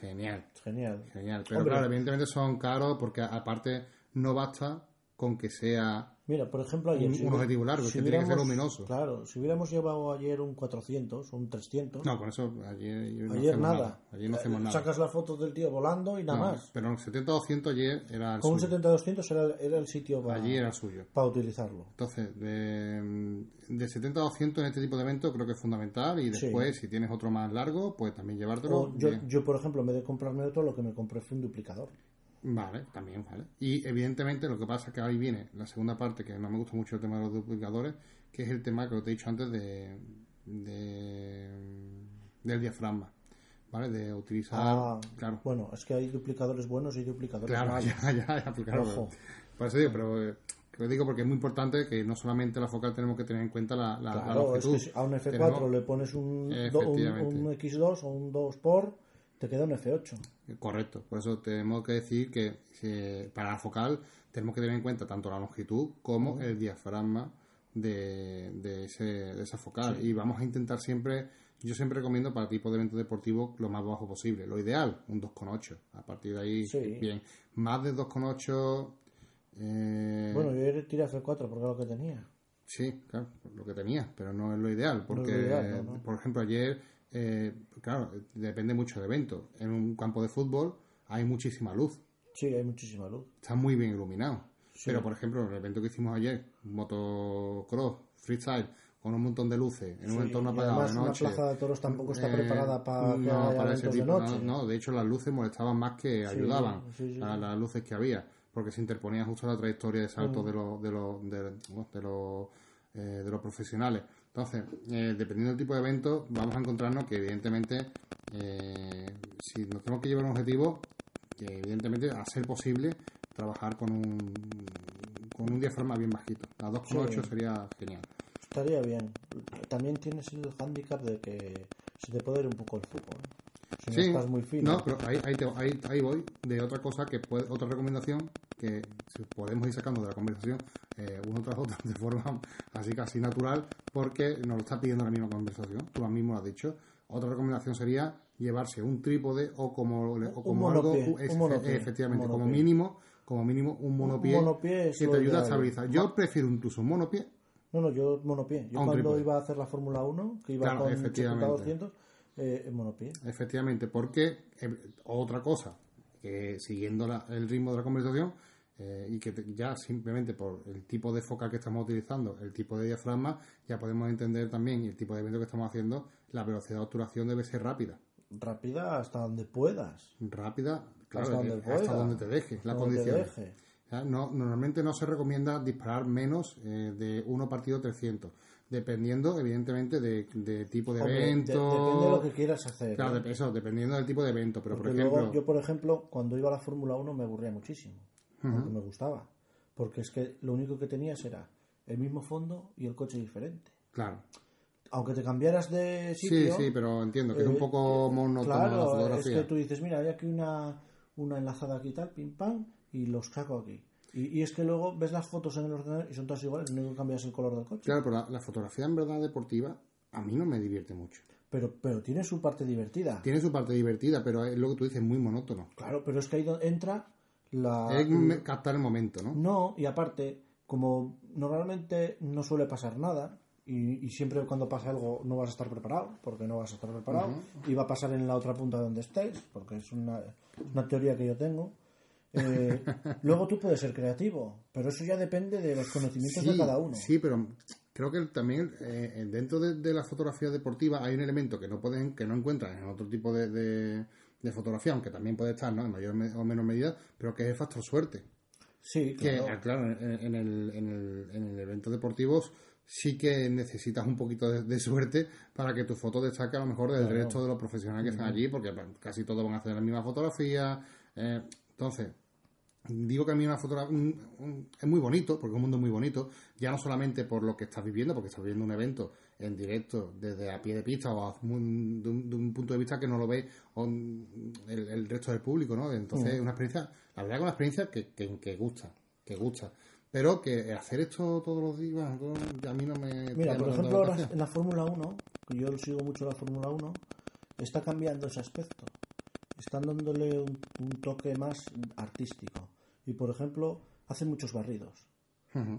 genial, Genial. genial. Pero Hombre. claro, evidentemente son caros porque aparte no basta con que sea Mira, por ejemplo, ayer. Un- si un hubiera- objetivo largo, que tiene que ser luminoso. Claro, si hubiéramos llevado ayer un 400 o un 300, No, con eso ayer, no ayer hacemos nada. Ayer no hacemos Eh, nada. Sacas la foto del tío volando y nada No, más. Pero en 70-200 ayer era el Con un suyo. 70-200 era, era el sitio para, Allí era el suyo. para utilizarlo. Entonces, de, de 70 a 200 en este tipo de eventos creo que es fundamental y Sí. después, si tienes otro más largo, pues también llevártelo. Yo, yo, por ejemplo, en vez de comprarme otro, lo que me compré fue un duplicador. Vale, también, vale. Y evidentemente lo que pasa es que ahí viene la segunda parte, que no me gusta mucho el tema de los duplicadores, que es el tema que te he dicho antes de, de del diafragma, ¿vale? De utilizar, Ah, claro, Bueno, es que hay duplicadores buenos y duplicadores claro, malos. ya, ya, ya, claro, Ojo. Por eso digo, pero eh, lo digo porque es muy importante que no solamente la focal tenemos que tener en cuenta la, la, la Claro, es que si a un F4 Tenemos- le pones un, do- un, Efectivamente. un X2 o un 2 por, te queda un F8. Correcto, por eso tenemos que decir que eh, para la focal tenemos que tener en cuenta tanto la longitud como el diafragma de, de, ese, de esa focal. Y vamos a intentar siempre, yo siempre recomiendo para tipo de evento deportivo lo más bajo posible. Lo ideal, un 2,8. A partir de ahí, Sí. bien. Más de 2,8. Eh, Bueno, yo tiré F4 porque era lo que tenía. Sí, claro, lo que tenía, pero no es lo ideal, porque, No es lo ideal, no, no. por ejemplo, ayer, eh, claro, depende mucho del evento. En un campo de fútbol hay muchísima luz, Sí, hay muchísima luz. está muy bien iluminado. Sí. Pero, por ejemplo, el evento que hicimos ayer, motocross, freestyle, con un montón de luces, en un entorno apagado de además una noche. plaza de toros tampoco está eh, preparada para no, para ese de tipo, noche. no, no, de hecho las luces molestaban más que ayudaban sí, a las luces que había, porque se interponía justo la trayectoria de salto Mm. de los de los de, de los eh, de los profesionales. Entonces, eh, dependiendo del tipo de evento, vamos a encontrarnos que evidentemente eh, si nos tenemos que llevar un objetivo, que evidentemente a ser posible trabajar con un con un diafragma bien bajito. A 2,8 Sí. sería genial. Estaría bien. También tienes el handicap de que se te puede ir un poco el fútbol. Si no Sí, estás muy fino. No, pero ahí, ahí, te- ahí- ahí voy de otra cosa que puede, otra recomendación que podemos ir sacando de la conversación eh, uno tras otro de forma así casi natural porque nos lo está pidiendo la misma conversación, tú mismo lo has dicho. Otra recomendación sería llevarse un trípode o como, o Un como algo, monopié, es- un monopié, efectivamente, un como monopié. mínimo, como mínimo un monopié, monopié es que te ayuda a estabilizar. Yo prefiero incluso un monopié No, no, yo monopié. Yo un cuando iba a hacer la Fórmula 1, que iba Claro, con efectivamente. 200 eh, en monopié. Efectivamente, porque eh, otra cosa, que siguiendo la- el ritmo de la conversación, eh, y que te- ya simplemente por el tipo de foca que estamos utilizando, el tipo de diafragma, ya podemos entender también el tipo de evento que estamos haciendo, la velocidad de obturación debe ser rápida. Rápida hasta donde puedas. Rápida, claro, Hasta donde hasta donde te deje, la condición. No, normalmente no se recomienda disparar menos eh, de 1 partido 300, dependiendo evidentemente de, de tipo de Hombre, de- evento. depende de lo que quieras hacer. Claro, ¿eh? de- eso, dependiendo del tipo de evento, pero Porque por ejemplo... luego, yo, por ejemplo, cuando iba a la Fórmula 1 me aburría muchísimo. Aunque me gustaba. Porque es que lo único que tenías era el mismo fondo y el coche diferente. Claro. Aunque te cambiaras de Sí, sitio. sí, pero entiendo que es un eh, poco monótono la Claro, es fotografía. que tú dices, mira, hay aquí una, una enlazada aquí tal, pim pam, y los saco aquí. Y, y es que luego ves las fotos en el ordenador y son todas iguales, no cambias el color del coche. Claro, pero la, la fotografía en verdad deportiva a mí no me divierte mucho. Pero, pero tiene su parte divertida. Tiene su parte divertida, pero es lo que tú dices, muy monótono. Claro, pero es que ahí entra la... es captar el momento, ¿no? No, y aparte, como normalmente no suele pasar nada, y, y siempre cuando pasa algo no vas a estar preparado, porque no vas a estar preparado, y va a pasar en la otra punta donde estés, porque es una, una teoría que yo tengo. Eh, luego tú puedes ser creativo, pero eso ya depende de los conocimientos de cada uno. sí, pero creo que también eh, dentro de, de la fotografía deportiva hay un elemento que no pueden, que no encuentras en otro tipo de, de- de fotografía, aunque también puede estar, ¿no? En mayor o menor medida, pero que es el factor suerte. Sí, que claro. ah, claro, en, en el, en, el, en el evento deportivo sí que necesitas un poquito de, de suerte para que tu foto destaque a lo mejor del Claro. resto de los profesionales que están allí, porque casi todos van a hacer la misma fotografía. eh, entonces, digo que a mí una fotografía es muy bonito, porque es un mundo muy bonito, ya no solamente por lo que estás viviendo, porque estás viviendo un evento en directo desde a pie de pista o a un- de, un, de un punto de vista que no lo ve o un- el, el resto del público, ¿no? Entonces, es una experiencia, la verdad que una experiencia que, que, que gusta, que gusta. Pero que hacer esto todos los días, bueno, a mí no me... Mira, por ejemplo, ahora en la Fórmula 1, que yo sigo mucho la Fórmula 1, está cambiando ese aspecto. Están dándole un, un toque más artístico. Y, por ejemplo, hacen muchos barridos.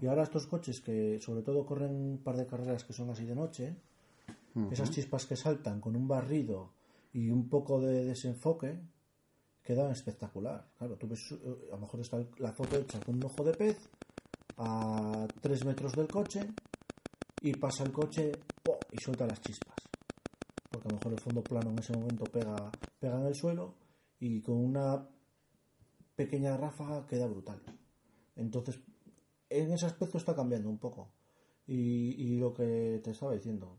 Y ahora estos coches que sobre todo corren un par de carreras que son así de noche, esas chispas que saltan con un barrido y un poco de desenfoque, quedan espectacular. Claro, tú ves, eh, a lo mejor está la foto hecha con un ojo de pez a 3 metros del coche y pasa el coche ¡po! y suelta las chispas. Porque a lo mejor el fondo plano en ese momento pega, pega en el suelo y con una pequeña ráfaga queda brutal. Entonces, en ese aspecto está cambiando un poco. Y, y lo que te estaba diciendo,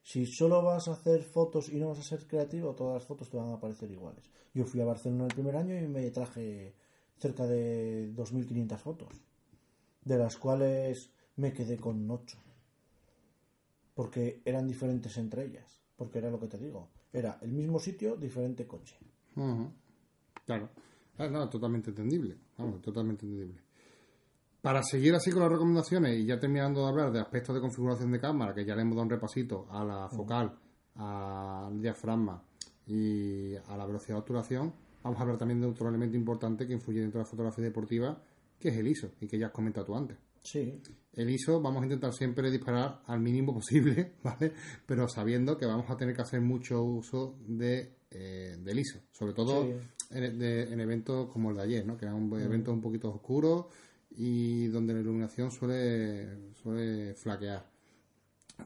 si solo vas a hacer fotos y no vas a ser creativo, todas las fotos te van a parecer iguales. Yo fui a Barcelona el primer año y me traje cerca de 2.500 fotos, de las cuales me quedé con 8. Porque eran diferentes entre ellas. Porque era lo que te digo. Era el mismo sitio, diferente coche. Claro. Ah, no, totalmente entendible. Vamos, totalmente entendible. Para seguir así con las recomendaciones y ya terminando de hablar de aspectos de configuración de cámara, que ya le hemos dado un repasito a la focal, al diafragma y a la velocidad de obturación, vamos a hablar también de otro elemento importante que influye dentro de la fotografía deportiva, que es el ISO, y que ya has comentado tú antes. Sí, El ISO vamos a intentar siempre disparar al mínimo posible, ¿vale? Pero sabiendo que vamos a tener que hacer mucho uso de, eh, del ISO, sobre todo Sí. En, de- en eventos como el de ayer, ¿no? Que eran un- eventos un poquito oscuros y donde la iluminación suele, suele flaquear.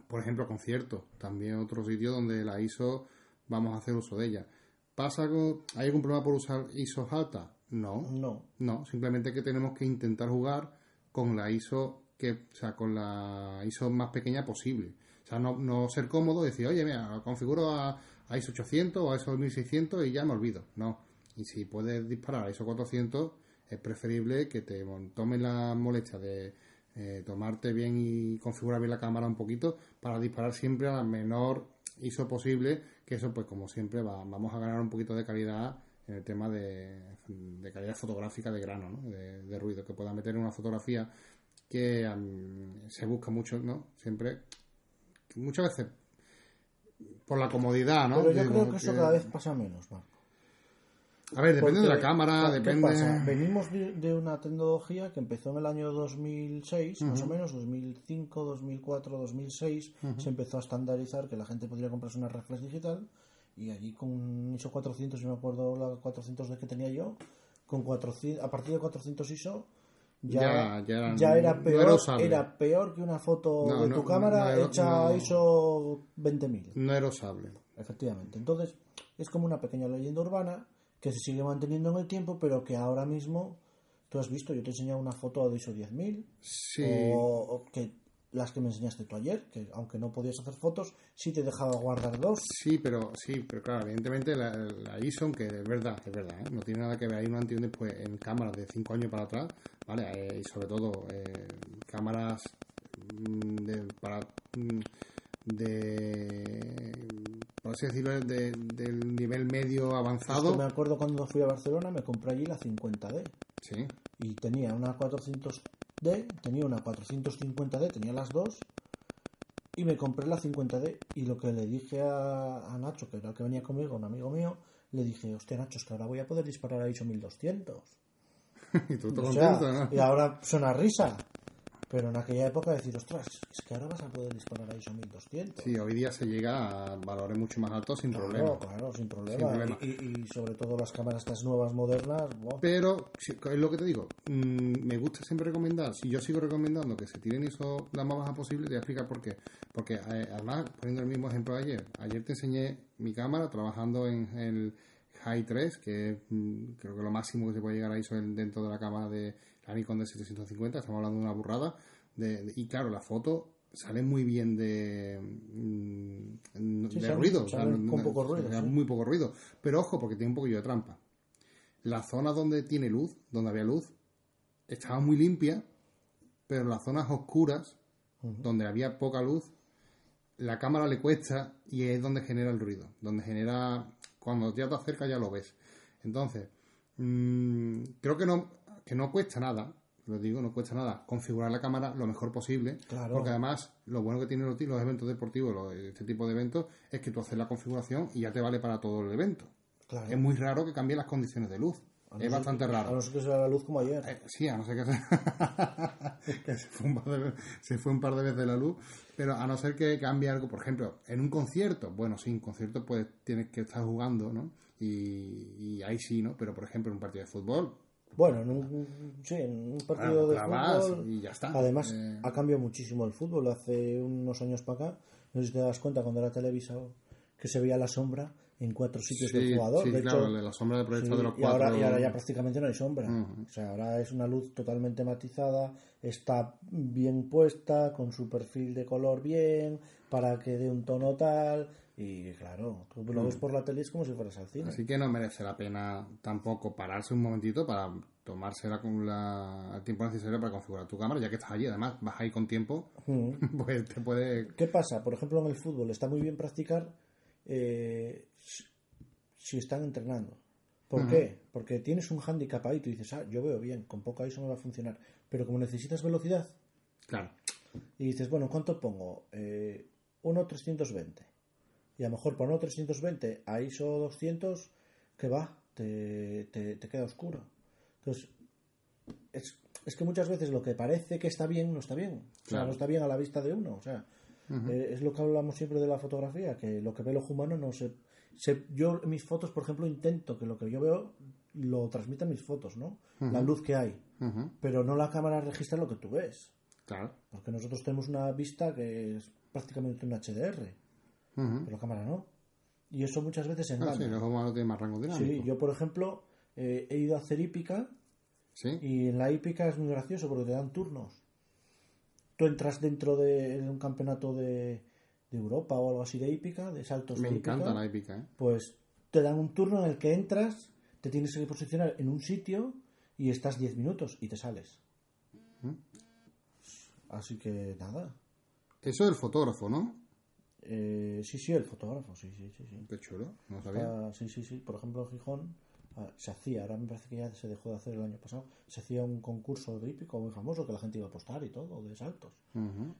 Por ejemplo, conciertos, también otro sitio donde la ISO vamos a hacer uso de ella. ¿Pasa algo, ¿Hay algún problema por usar ISO alta? No, no. no, simplemente que tenemos que intentar jugar con la ISO que, o sea, con la ISO más pequeña posible. O sea, no, no ser cómodo y decir, oye, mira, configuro a, a ISO 800 o a ISO 1600 y ya me olvido. No. Y si puedes disparar a ISO 400, es preferible que te tomes la molestia de eh, tomarte bien y configurar bien la cámara un poquito para disparar siempre a la menor ISO posible, que eso pues como siempre va- vamos a ganar un poquito de calidad en el tema de, de calidad fotográfica de grano, ¿no? de, de ruido, que pueda meter en una fotografía que se busca mucho, ¿no? Siempre, muchas veces, por la comodidad, ¿no? Pero yo Digo, creo que eso que- cada vez pasa menos, Marco. A ver, depende de la cámara, ¿qué depende... pasa? Venimos de, de una tecnología que empezó en el año 2006, más o menos, 2005, 2004, 2006, se empezó a estandarizar que la gente podría comprarse una reflex digital y allí con un ISO 400, yo me acuerdo la 400 de que tenía yo, con 400, a partir de 400 ISO ya, Ya- ya era- ya era no peor, usable. era peor que una foto No, de no, tu cámara no era- hecha no. ISO 20000. No era usable. Efectivamente. Entonces, es como una pequeña leyenda urbana que se sigue manteniendo en el tiempo, pero que ahora mismo, tú has visto, yo te he enseñado una foto de ISO 10000, Sí, o, o que las que me enseñaste tú ayer, que aunque no podías hacer fotos, sí te dejaba guardar dos. sí, pero sí, pero claro, evidentemente la, la ISO, aunque es verdad, es verdad, ¿eh? no tiene nada que ver, hay un antes y un después en cámaras de 5 años para atrás, ¿vale? Eh, y sobre todo eh, cámaras mm, de, para mm, de por así decirlo de- del nivel medio Es avanzado que me acuerdo cuando fui a Barcelona, me compré allí la 50D sí. Y tenía una 400D, tenía una 450D, tenía las dos y me compré la 50D y lo que le dije a, a Nacho, que era el que venía conmigo, un amigo mío, le dije, hostia Nacho, es que ahora voy a poder disparar a ISO 1200. y tú estás O sea, contento ¿no? y ahora suena risa, pero en aquella época decir, ostras, es que ahora vas a poder disparar a ISO 1200. sí hoy día se llega a valores mucho más altos sin Claro, problema claro, sin problema. Sin problema. Y, sobre todo las cámaras estas nuevas, modernas, Pero, es lo que te digo, mm, me gusta siempre recomendar, si yo sigo recomendando que se tiren ISO la más baja posible, te voy a explicar por qué. Porque eh, además, poniendo el mismo ejemplo de ayer, ayer te enseñé mi cámara trabajando en el High 3, que mm, creo que lo máximo que se puede llegar a ISO en- dentro de la cámara de la Nikon D750, estamos hablando de una burrada. De, de- y claro, la foto sale muy bien de, mm, Sí, de sale- ruido. o sea, sale con no- poco ruido, sí. Muy poco ruido. Pero ojo, porque tiene un poquillo de trampa. La zona donde tiene luz, donde había luz, estaba muy limpia, pero las zonas oscuras, donde había poca luz, la cámara le cuesta y es donde genera el ruido, donde genera, cuando ya te acercas ya lo ves. Entonces, mm, creo que no, que no cuesta nada, lo digo, no cuesta nada, configurar la cámara lo mejor posible, Claro. porque además lo bueno que tienen los, los eventos deportivos, los- este tipo de eventos, es que tú haces la configuración y ya te vale para todo el evento. Claro. Es muy raro que cambie las condiciones de luz. No Es bastante que- raro. A no ser que sea la luz como ayer. Eh, sí, a no ser que, que se, fue un par de, ve- se fue un par de veces la luz, pero a no ser que cambie algo, por ejemplo, en un concierto, bueno, sí, en concierto pues tienes que estar jugando, ¿no? Y, y ahí sí, ¿no? Pero por ejemplo en un partido de fútbol, Bueno, en un, sí, en un partido de fútbol. y ya está. Además, Eh, ha cambiado muchísimo el fútbol. Hace unos años para acá, no sé si te das cuenta cuando era televisado, que se veía la sombra en cuatro sitios sí, del jugador. sí, de claro, hecho, la sombra de proyecto Sí, de los y, cuatro. ahora, y ahora ya prácticamente no hay sombra. O sea, ahora es una luz totalmente matizada, está bien puesta, con su perfil de color bien, para que dé un tono tal. Y claro, tú lo ves por la tele es como si fueras al cine. Mm. Así que no merece la pena tampoco pararse un momentito para tomarse la, con la- el tiempo necesario para configurar tu cámara, ya que estás allí, además vas ahí con tiempo, Ujú. pues te puede... ¿Qué pasa? Por ejemplo, en el fútbol está muy bien practicar eh, si- están entrenando. ¿Por qué? Porque tienes un handicap ahí, tú dices, ah, yo veo bien, con poca ISO me va a funcionar. Pero como necesitas velocidad, Claro, y dices, bueno, ¿cuánto pongo? Eh, 1.320. Y a lo mejor por 1.320 a ISO 200, que va, te, te, te queda oscuro. Entonces, es, es que muchas veces lo que parece que está bien, no está bien. O sea, Claro. no está bien a la vista de uno. O sea, eh, es lo que hablamos siempre de la fotografía, que lo que ve el ojo humano no se, se... Yo en mis fotos, por ejemplo, intento que lo que yo veo lo transmita en mis fotos, ¿no? La luz que hay. Pero no la cámara registra lo que tú ves. claro. Porque nosotros tenemos una vista que es prácticamente un HDR, Pero la cámara no. Y eso muchas veces Ah, engaña. sí, humanos tienen más rango dinámico. Sí, yo por ejemplo eh, he ido a hacer hípica Sí, y en la hípica es muy gracioso porque te dan turnos. Tú entras dentro de un campeonato de, de Europa o algo así de hípica, de saltos me de hípica, encanta la épica, ¿eh? pues te dan un turno en el que entras, te tienes que posicionar en un sitio y estás 10 minutos y te sales. Así que nada. Eso del fotógrafo, ¿no? Eh, sí, sí, el fotógrafo, sí, sí, sí. sí. Qué chulo, no sabía. Sí, sí, sí. Por ejemplo, en Gijón ah, se hacía, ahora me parece que ya se dejó de hacer el año pasado, se hacía un concurso de hípico muy famoso que la gente iba a apostar y todo, de saltos.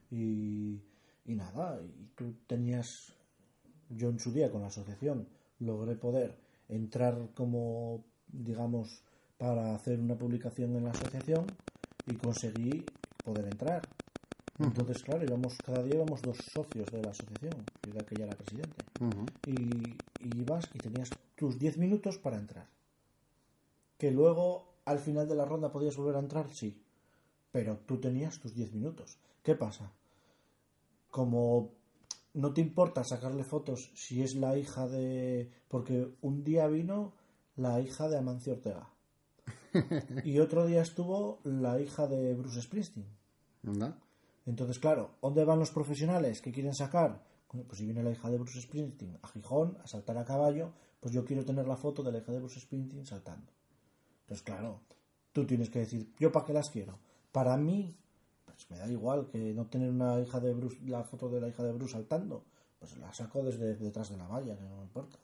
Y, y nada, y tú tenías, yo en su día con la asociación logré poder entrar como, digamos, para hacer una publicación en la asociación y conseguí poder entrar. Entonces, claro, íbamos, cada día íbamos dos socios de la asociación, yo de aquella era presidente y, y ibas y tenías tus 10 minutos para entrar. Que luego al final de la ronda podías volver a entrar, sí. Pero tú tenías tus 10 minutos. ¿Qué pasa? Como no te importa sacarle fotos si es la hija de... Porque un día vino la hija de Amancio Ortega. y otro día estuvo la hija de Bruce Springsteen. Entonces, claro, ¿dónde van los profesionales que quieren sacar? Pues si viene la hija de Bruce Springsteen a Gijón a saltar a caballo, pues yo quiero tener la foto de la hija de Bruce Springsteen saltando. Entonces, claro, tú tienes que decir, ¿yo para qué las quiero? Para mí, pues me da igual que no tener una hija de Bruce, la foto de la hija de Bruce saltando, pues la saco desde detrás de la valla, que no me importa.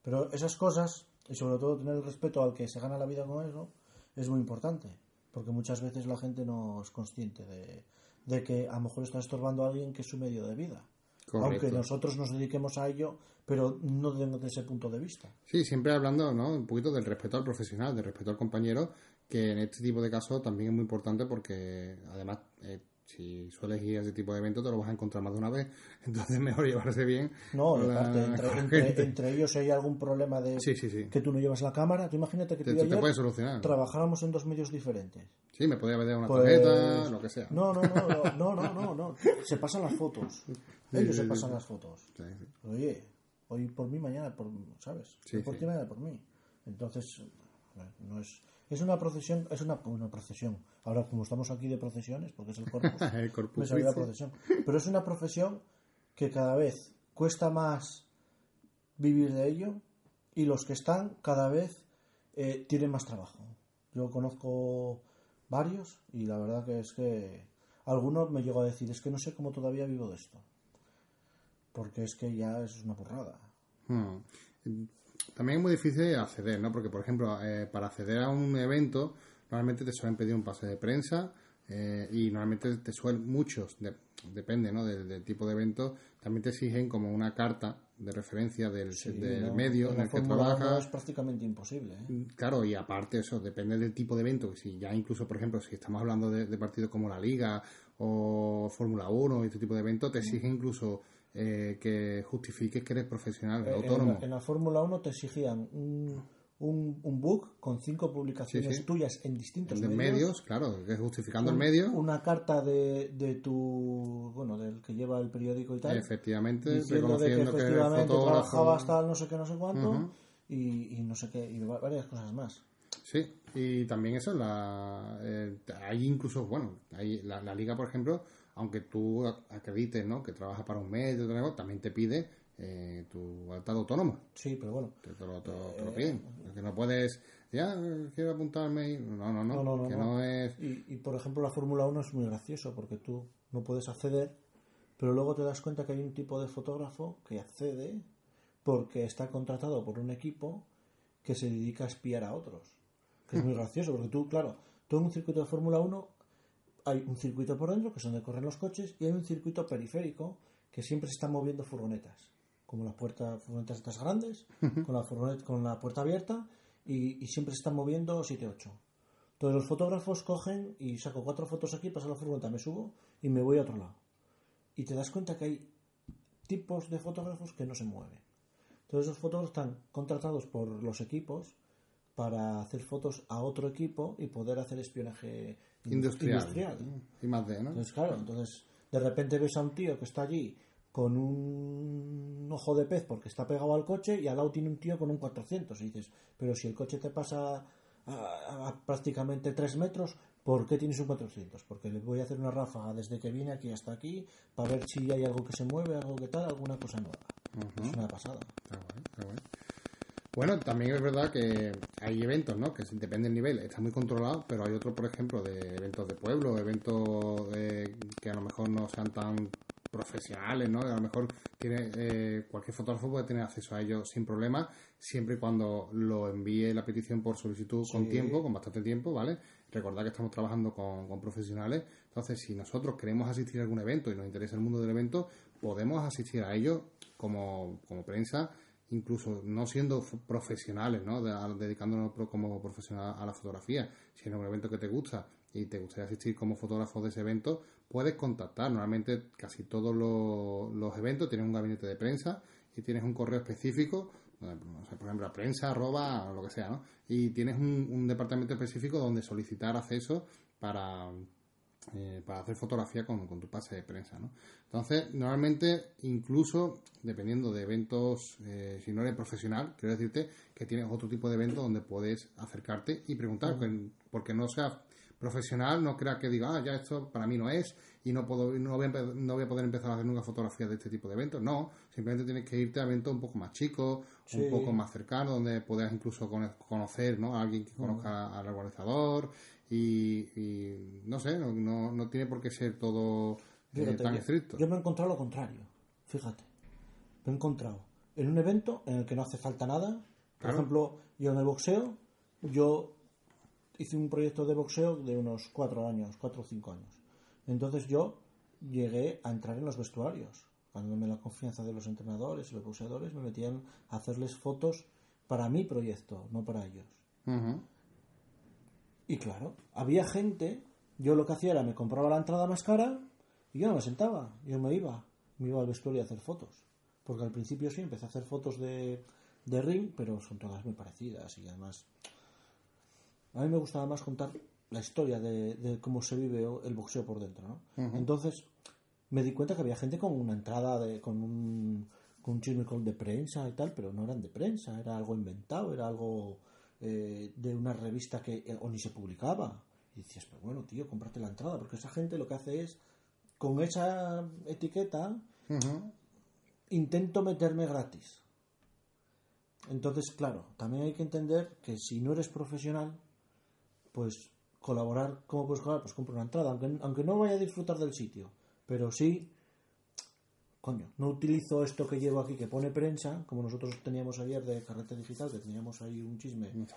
Pero esas cosas, y sobre todo tener el respeto al que se gana la vida con eso, es muy importante. Porque muchas veces la gente no es consciente de, de que a lo mejor está estorbando a alguien que es su medio de vida. Correcto. Aunque nosotros nos dediquemos a ello, pero no desde ese punto de vista. Sí, siempre hablando, ¿no? Un poquito del respeto al profesional, del respeto al compañero, que en este tipo de casos también es muy importante porque, además, eh, si sueles ir a ese tipo de eventos te lo vas a encontrar más de una vez, entonces mejor llevarse bien. No, la- entre, ellos si hay algún problema de Sí, sí, sí. que tú no llevas la cámara, tú imagínate que tú Te, y te, te ayer puedes solucionar. trabajáramos en dos medios diferentes. Sí, me podría vender una Pues- tarjeta, lo que sea. No, no, no, no, no, no, no, no. Se pasan las fotos. Ellos se pasan las fotos. Sí, sí. Oye, hoy por mí, mañana por, ¿sabes? Sí, por sí. ti, mañana por mí. Entonces, no es, Es una procesión, es una, una procesión. Ahora, como estamos aquí de procesiones, porque es el corpus, El Corpus me la procesión. Pero es una profesión que cada vez cuesta más vivir de ello y los que están cada vez eh, tienen más trabajo. Yo conozco varios y la verdad que es que algunos me llegó a decir es que no sé cómo todavía vivo de esto. Porque es que ya es una burrada. Hmm. También es muy difícil acceder, ¿no? Porque, por ejemplo, eh, para acceder a un evento, normalmente te suelen pedir un pase de prensa eh, y normalmente te suelen, muchos, de- depende, ¿no? Del, del tipo de evento, también te exigen como una carta de referencia del, Sí, del no, medio en el que trabajas. es prácticamente imposible. ¿eh? Claro, y aparte eso, depende del tipo de evento. Si ya incluso, por ejemplo, si estamos hablando de, de partidos como la Liga o Fórmula 1 y este tipo de eventos, te exigen incluso eh, que justifiques que eres profesional, Eh, autónomo. En la, en la Fórmula 1 te exigían un, un, un book con cinco publicaciones Sí, sí. tuyas en distintos de medios. medios, claro, que justificando un- el medio, Una carta de, de tu. Bueno, del que lleva el periódico y tal. efectivamente, diciendo de que que, efectivamente fotógrafo. trabajabas tal, no sé qué, no sé cuánto. Y, y no sé qué, y va- varias cosas más. Sí, y también eso, la, eh, hay incluso, bueno, hay la, la liga, por ejemplo, aunque tú acredites ¿no? que trabajas para un medio, también te pide eh, tu alta de autónomo. Sí, pero bueno. Te, te lo, te lo piden. Que no puedes, ya, quiero apuntarme. y- No, no, no, No, no, no, que no. no, es. Y, y, por ejemplo, la Fórmula 1 es muy gracioso porque tú no puedes acceder, pero luego te das cuenta que hay un tipo de fotógrafo que accede porque está contratado por un equipo que se dedica a espiar a otros. Que es muy gracioso porque tú, claro, tú en un circuito de Fórmula 1 hay un circuito por dentro que es donde corren los coches y hay un circuito periférico que siempre se están moviendo furgonetas. Como las puertas, furgonetas estas grandes, con la, furgoneta, con la puerta abierta y, y siempre se están moviendo 7-8. Entonces los fotógrafos cogen y saco cuatro fotos aquí, paso la furgoneta, me subo y me voy a otro lado. Y te das cuenta que hay tipos de fotógrafos que no se mueven. Entonces los fotógrafos están contratados por los equipos para hacer fotos a otro equipo y poder hacer espionaje in- Industrial. industrial. Y más de, ¿no? Entonces, claro, entonces de repente ves a un tío que está allí con un ojo de pez porque está pegado al coche y al lado tiene un tío con un 400 y dices, pero si el coche te pasa a, a prácticamente 3 metros, ¿por qué tienes un 400? Porque le voy a hacer una ráfaga desde que viene aquí hasta aquí para ver si hay algo que se mueve, algo que tal, alguna cosa nueva. Es una pasada. Está está. Bueno, también es verdad que hay eventos, ¿no? Que depende del nivel, está muy controlado, pero hay otros, por ejemplo, de eventos de pueblo, eventos eh, que a lo mejor no sean tan profesionales, ¿no? A lo mejor tiene eh, cualquier fotógrafo puede tener acceso a ellos sin problema, siempre y cuando lo envíe la petición por solicitud con tiempo, con bastante tiempo, ¿vale? Recordad que estamos trabajando con, con profesionales, entonces si nosotros queremos asistir a algún evento y nos interesa el mundo del evento, podemos asistir a ello como, como prensa incluso no siendo profesionales, ¿no? De- a- dedicándonos pro- como profesional a la fotografía, si es un evento que te gusta y te gustaría asistir como fotógrafo de ese evento, puedes contactar. Normalmente casi todos los, los eventos tienen un gabinete de prensa y tienes un correo específico, no sé, por ejemplo, prensa, arroba, lo que sea, ¿no? Y tienes un, un departamento específico donde solicitar acceso para, eh, para hacer fotografía con, con tu pase de prensa, ¿no? Entonces, normalmente, incluso dependiendo de eventos, eh, si no eres profesional, quiero decirte que tienes otro tipo de evento donde puedes acercarte y preguntar, que- porque no seas profesional, no creas que diga, ah, ya esto para mí no es y no puedo no voy, a, no voy a poder empezar a hacer nunca fotografía de este tipo de eventos. No, simplemente tienes que irte a eventos un poco más chicos, Sí. un poco más cercanos, donde puedas incluso cono- conocer ¿no? a alguien que conozca al organizador y, y no sé, no, no, no tiene por qué ser todo eh, tan yo- estricto. Yo me he encontrado lo contrario. Fíjate. Me he encontrado en un evento en el que no hace falta nada. Por Claro. ejemplo, yo en el boxeo, yo hice un proyecto de boxeo de unos cuatro años, cuatro o cinco años. Entonces yo llegué a entrar en los vestuarios. Dándome la confianza de los entrenadores y los boxeadores, me metían a hacerles fotos para mi proyecto, no para ellos. Ujú. Y claro, había gente, yo lo que hacía era me compraba la entrada más cara y yo no me sentaba, yo me iba, me iba al vestuario a hacer fotos. Porque al principio sí empecé a hacer fotos de, de ring, pero son todas muy parecidas y además a mí me gustaba más contar la historia de, de cómo se vive el boxeo por dentro, ¿no? Entonces me di cuenta que había gente con una entrada de, con un con un chisme con- de prensa y tal, pero no eran de prensa, era algo inventado, era algo eh, de una revista que eh, o ni se publicaba. Y decías, pero bueno, tío, cómprate la entrada, porque esa gente lo que hace es, con esa etiqueta, intento meterme gratis. Entonces, claro, también hay que entender que si no eres profesional, pues colaborar, ¿cómo puedes colaborar? Pues compra una entrada, aunque, aunque no vaya a disfrutar del sitio, pero sí, coño, no utilizo esto que llevo aquí que pone prensa, como nosotros teníamos ayer de carrete digital, que teníamos ahí un chisme pinza.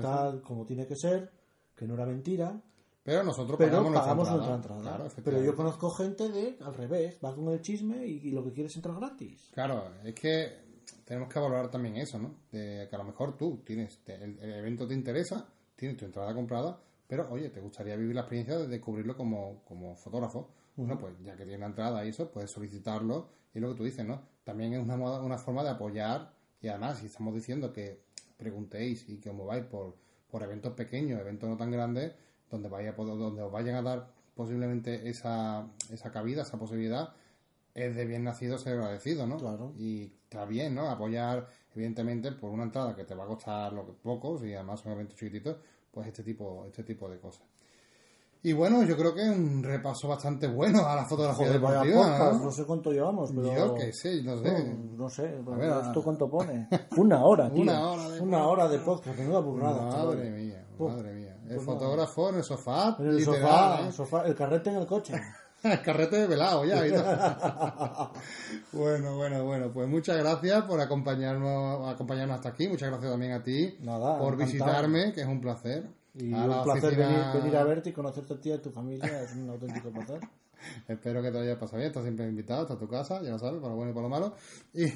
tal, como tiene que ser, que no era mentira, Pero nosotros pero pagamos, pagamos nuestra nuestra entrada. entrada. Claro, pero yo conozco gente de, al revés, va con el chisme y, y lo que quiere es entrar gratis. Claro, es que tenemos que valorar también eso, ¿no? De que a lo mejor tú tienes, te- el, el evento te interesa, tienes tu entrada comprada, pero oye, te gustaría vivir la experiencia de descubrirlo como, como fotógrafo. Bueno, pues ya que tienes la entrada y eso, puedes solicitarlo y lo que tú dices, ¿no? También es una, moda- una forma de apoyar y además, si estamos diciendo que preguntéis y que os mováis por, por eventos pequeños, eventos no tan grandes, donde, vaya, poder- donde os vayan a dar posiblemente esa, esa cabida, esa posibilidad, es de bien nacido ser agradecido, ¿no? Claro. Y está bien, ¿no? Apoyar, evidentemente, por una entrada que te va a costar lo que pocos y además son eventos chiquititos, pues este tipo, este tipo de cosas. Y bueno, yo creo que es un repaso bastante bueno a la fotografía Joder, vaya deportiva, podcast, ¿no? no sé cuánto llevamos, pero... Yo qué sé, no sé. No, no sé, ver, ¿esto cuánto pone? Una hora, tío. Una hora de Una hora de podcast, menuda burrada. Madre mía, madre mía. El pues fotógrafo en el sofá, En el literal, sofá, ¿eh? sofá, el carrete en el coche. El carrete de velado ya. y todo. bueno, bueno, bueno. Pues muchas gracias por acompañarnos, acompañarnos hasta aquí. Muchas gracias también a ti Nada, por encantado. visitarme, que es un placer. Y A un placer oficina- venir, venir a verte y conocerte a ti y a tu familia, es un auténtico placer. Espero que te haya pasado bien. Estás siempre invitado, está tu casa, ya lo sabes, para lo bueno y para lo malo. Y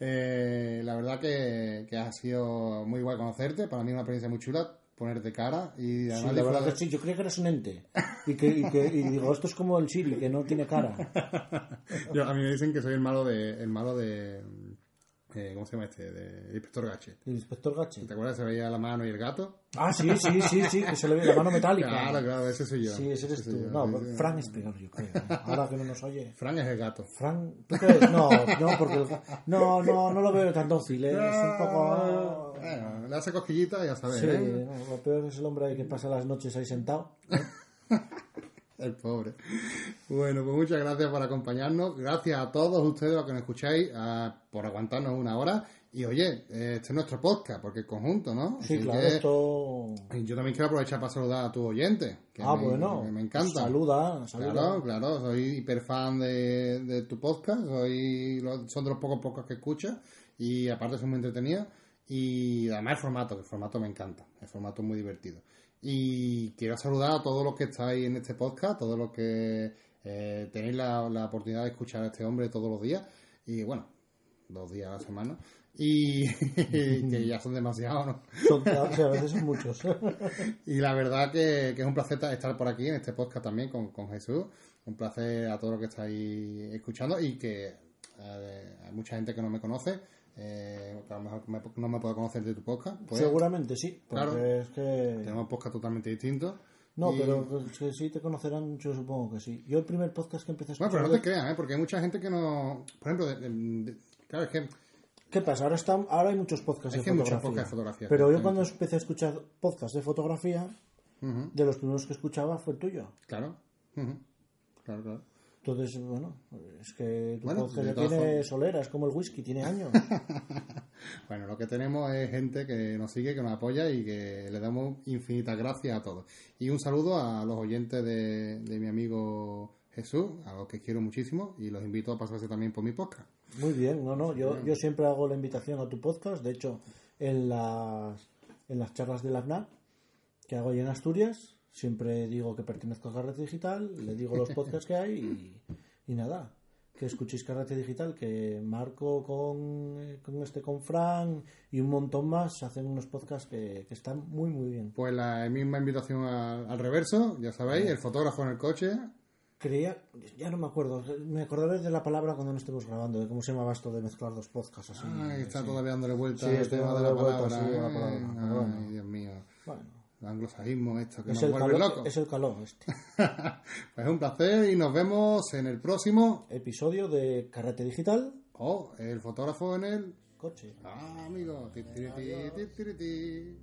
eh, la verdad que, que ha sido muy guay conocerte. Para mí es una experiencia muy chula ponerte cara y Sí, además la verdad que sí, yo creía que eras un ente. Y, que, y, que, y digo, esto es como el Siri, que no tiene cara. Yo- a mí me dicen que soy el malo de el malo de eh, ¿cómo se llama este? de Inspector Gadget. El inspector Gache. ¿Te acuerdas? Se veía la mano y el gato. Ah, sí, sí, sí, sí, que se le ve la mano metálica. Claro, claro, ese soy yo. Sí, ese eres Ese tú. yo, No, sí, pero sí. Fran es peor, yo creo. Ahora que no nos oye. Fran es el gato. Fran, ¿tú crees? No, no, porque el- no, no, no lo veo tan dócil, ¿eh? es un poco... Bueno, le hace cosquillita y ya sabes, Sí, ¿eh? no, lo peor es el hombre ahí que pasa las noches ahí sentado. El pobre. Bueno, pues muchas gracias por acompañarnos. Gracias a todos ustedes los que nos escucháis por aguantarnos una hora. Y oye, este es nuestro podcast, porque es conjunto, ¿no? Sí, Así claro, que- esto... y Yo también quiero aprovechar para saludar a tu oyente. Que Ah, me, bueno. que me encanta. Saluda, saluda. Claro, claro, soy hiper fan de, de tu podcast, soy, son de los pocos pocos que escuchas y aparte son muy entretenidos y además el formato, el formato me encanta, el formato es muy divertido. Y quiero saludar a todos los que estáis en este podcast, todos los que eh, tenéis la, la oportunidad de escuchar a este hombre todos los días y bueno, dos días a la semana y que ya son demasiados, ¿no? Son, a veces son muchos. Y la verdad que, que es un placer estar por aquí en este podcast también con, con Jesús. Un placer a todos los que estáis escuchando y que eh, hay mucha gente que no me conoce, eh, que a lo mejor me- no me puede conocer de tu podcast. Pues Seguramente sí, porque Claro. es que... tenemos podcast totalmente distintos. No, Y- pero que sí te conocerán, yo supongo que sí. Yo el primer podcast que empecé a Bueno, escuchar... pero no te creas, ¿eh? porque hay mucha gente que no... Por ejemplo, de- de- de- claro, es que ¿Qué pasa? Ahora, están, ahora hay muchos podcasts Es de que muchos podcasts de fotografía, Pero yo cuando empecé a escuchar podcasts de fotografía, de los primeros que escuchaba fue el tuyo. claro. Claro, claro. Entonces, bueno, es que tu Bueno, tiene formas- solera, es como el whisky, tiene años. Bueno, lo que tenemos es gente que nos sigue, que nos apoya y que le damos infinitas gracias a todos. Y un saludo a los oyentes de, de mi amigo Jesús, a los que quiero muchísimo y los invito a pasarse también por mi podcast. Muy bien, no, no, yo, yo siempre hago la invitación a tu podcast, de hecho, en las, en las charlas de la FNAC que hago ahí en Asturias, siempre digo que pertenezco a Carrete Digital, le digo los podcasts que hay y, y nada, que escuchéis Carrete Digital, que Marco con, eh, con este, con Fran y un montón más hacen unos podcasts que, que están muy, muy bien. Pues la misma invitación al, al reverso, ya sabéis, el fotógrafo en el coche. Creía, ya no me acuerdo, me acordaré de la palabra cuando no estemos grabando, de cómo se llamaba esto de mezclar dos podcasts así. Ay, está sí. todavía dándole vuelta Sí, estoy tema de la vuelta, palabra. sí, la palabra, Ay. Dios mío. Bueno, El anglosajismo esto que es nos el, vuelve calor, locos. es el calor este. Pues es un placer y nos vemos en el próximo Episodio de Carrete Digital o el fotógrafo en el coche. Ah, amigo. Ti, ti, ti,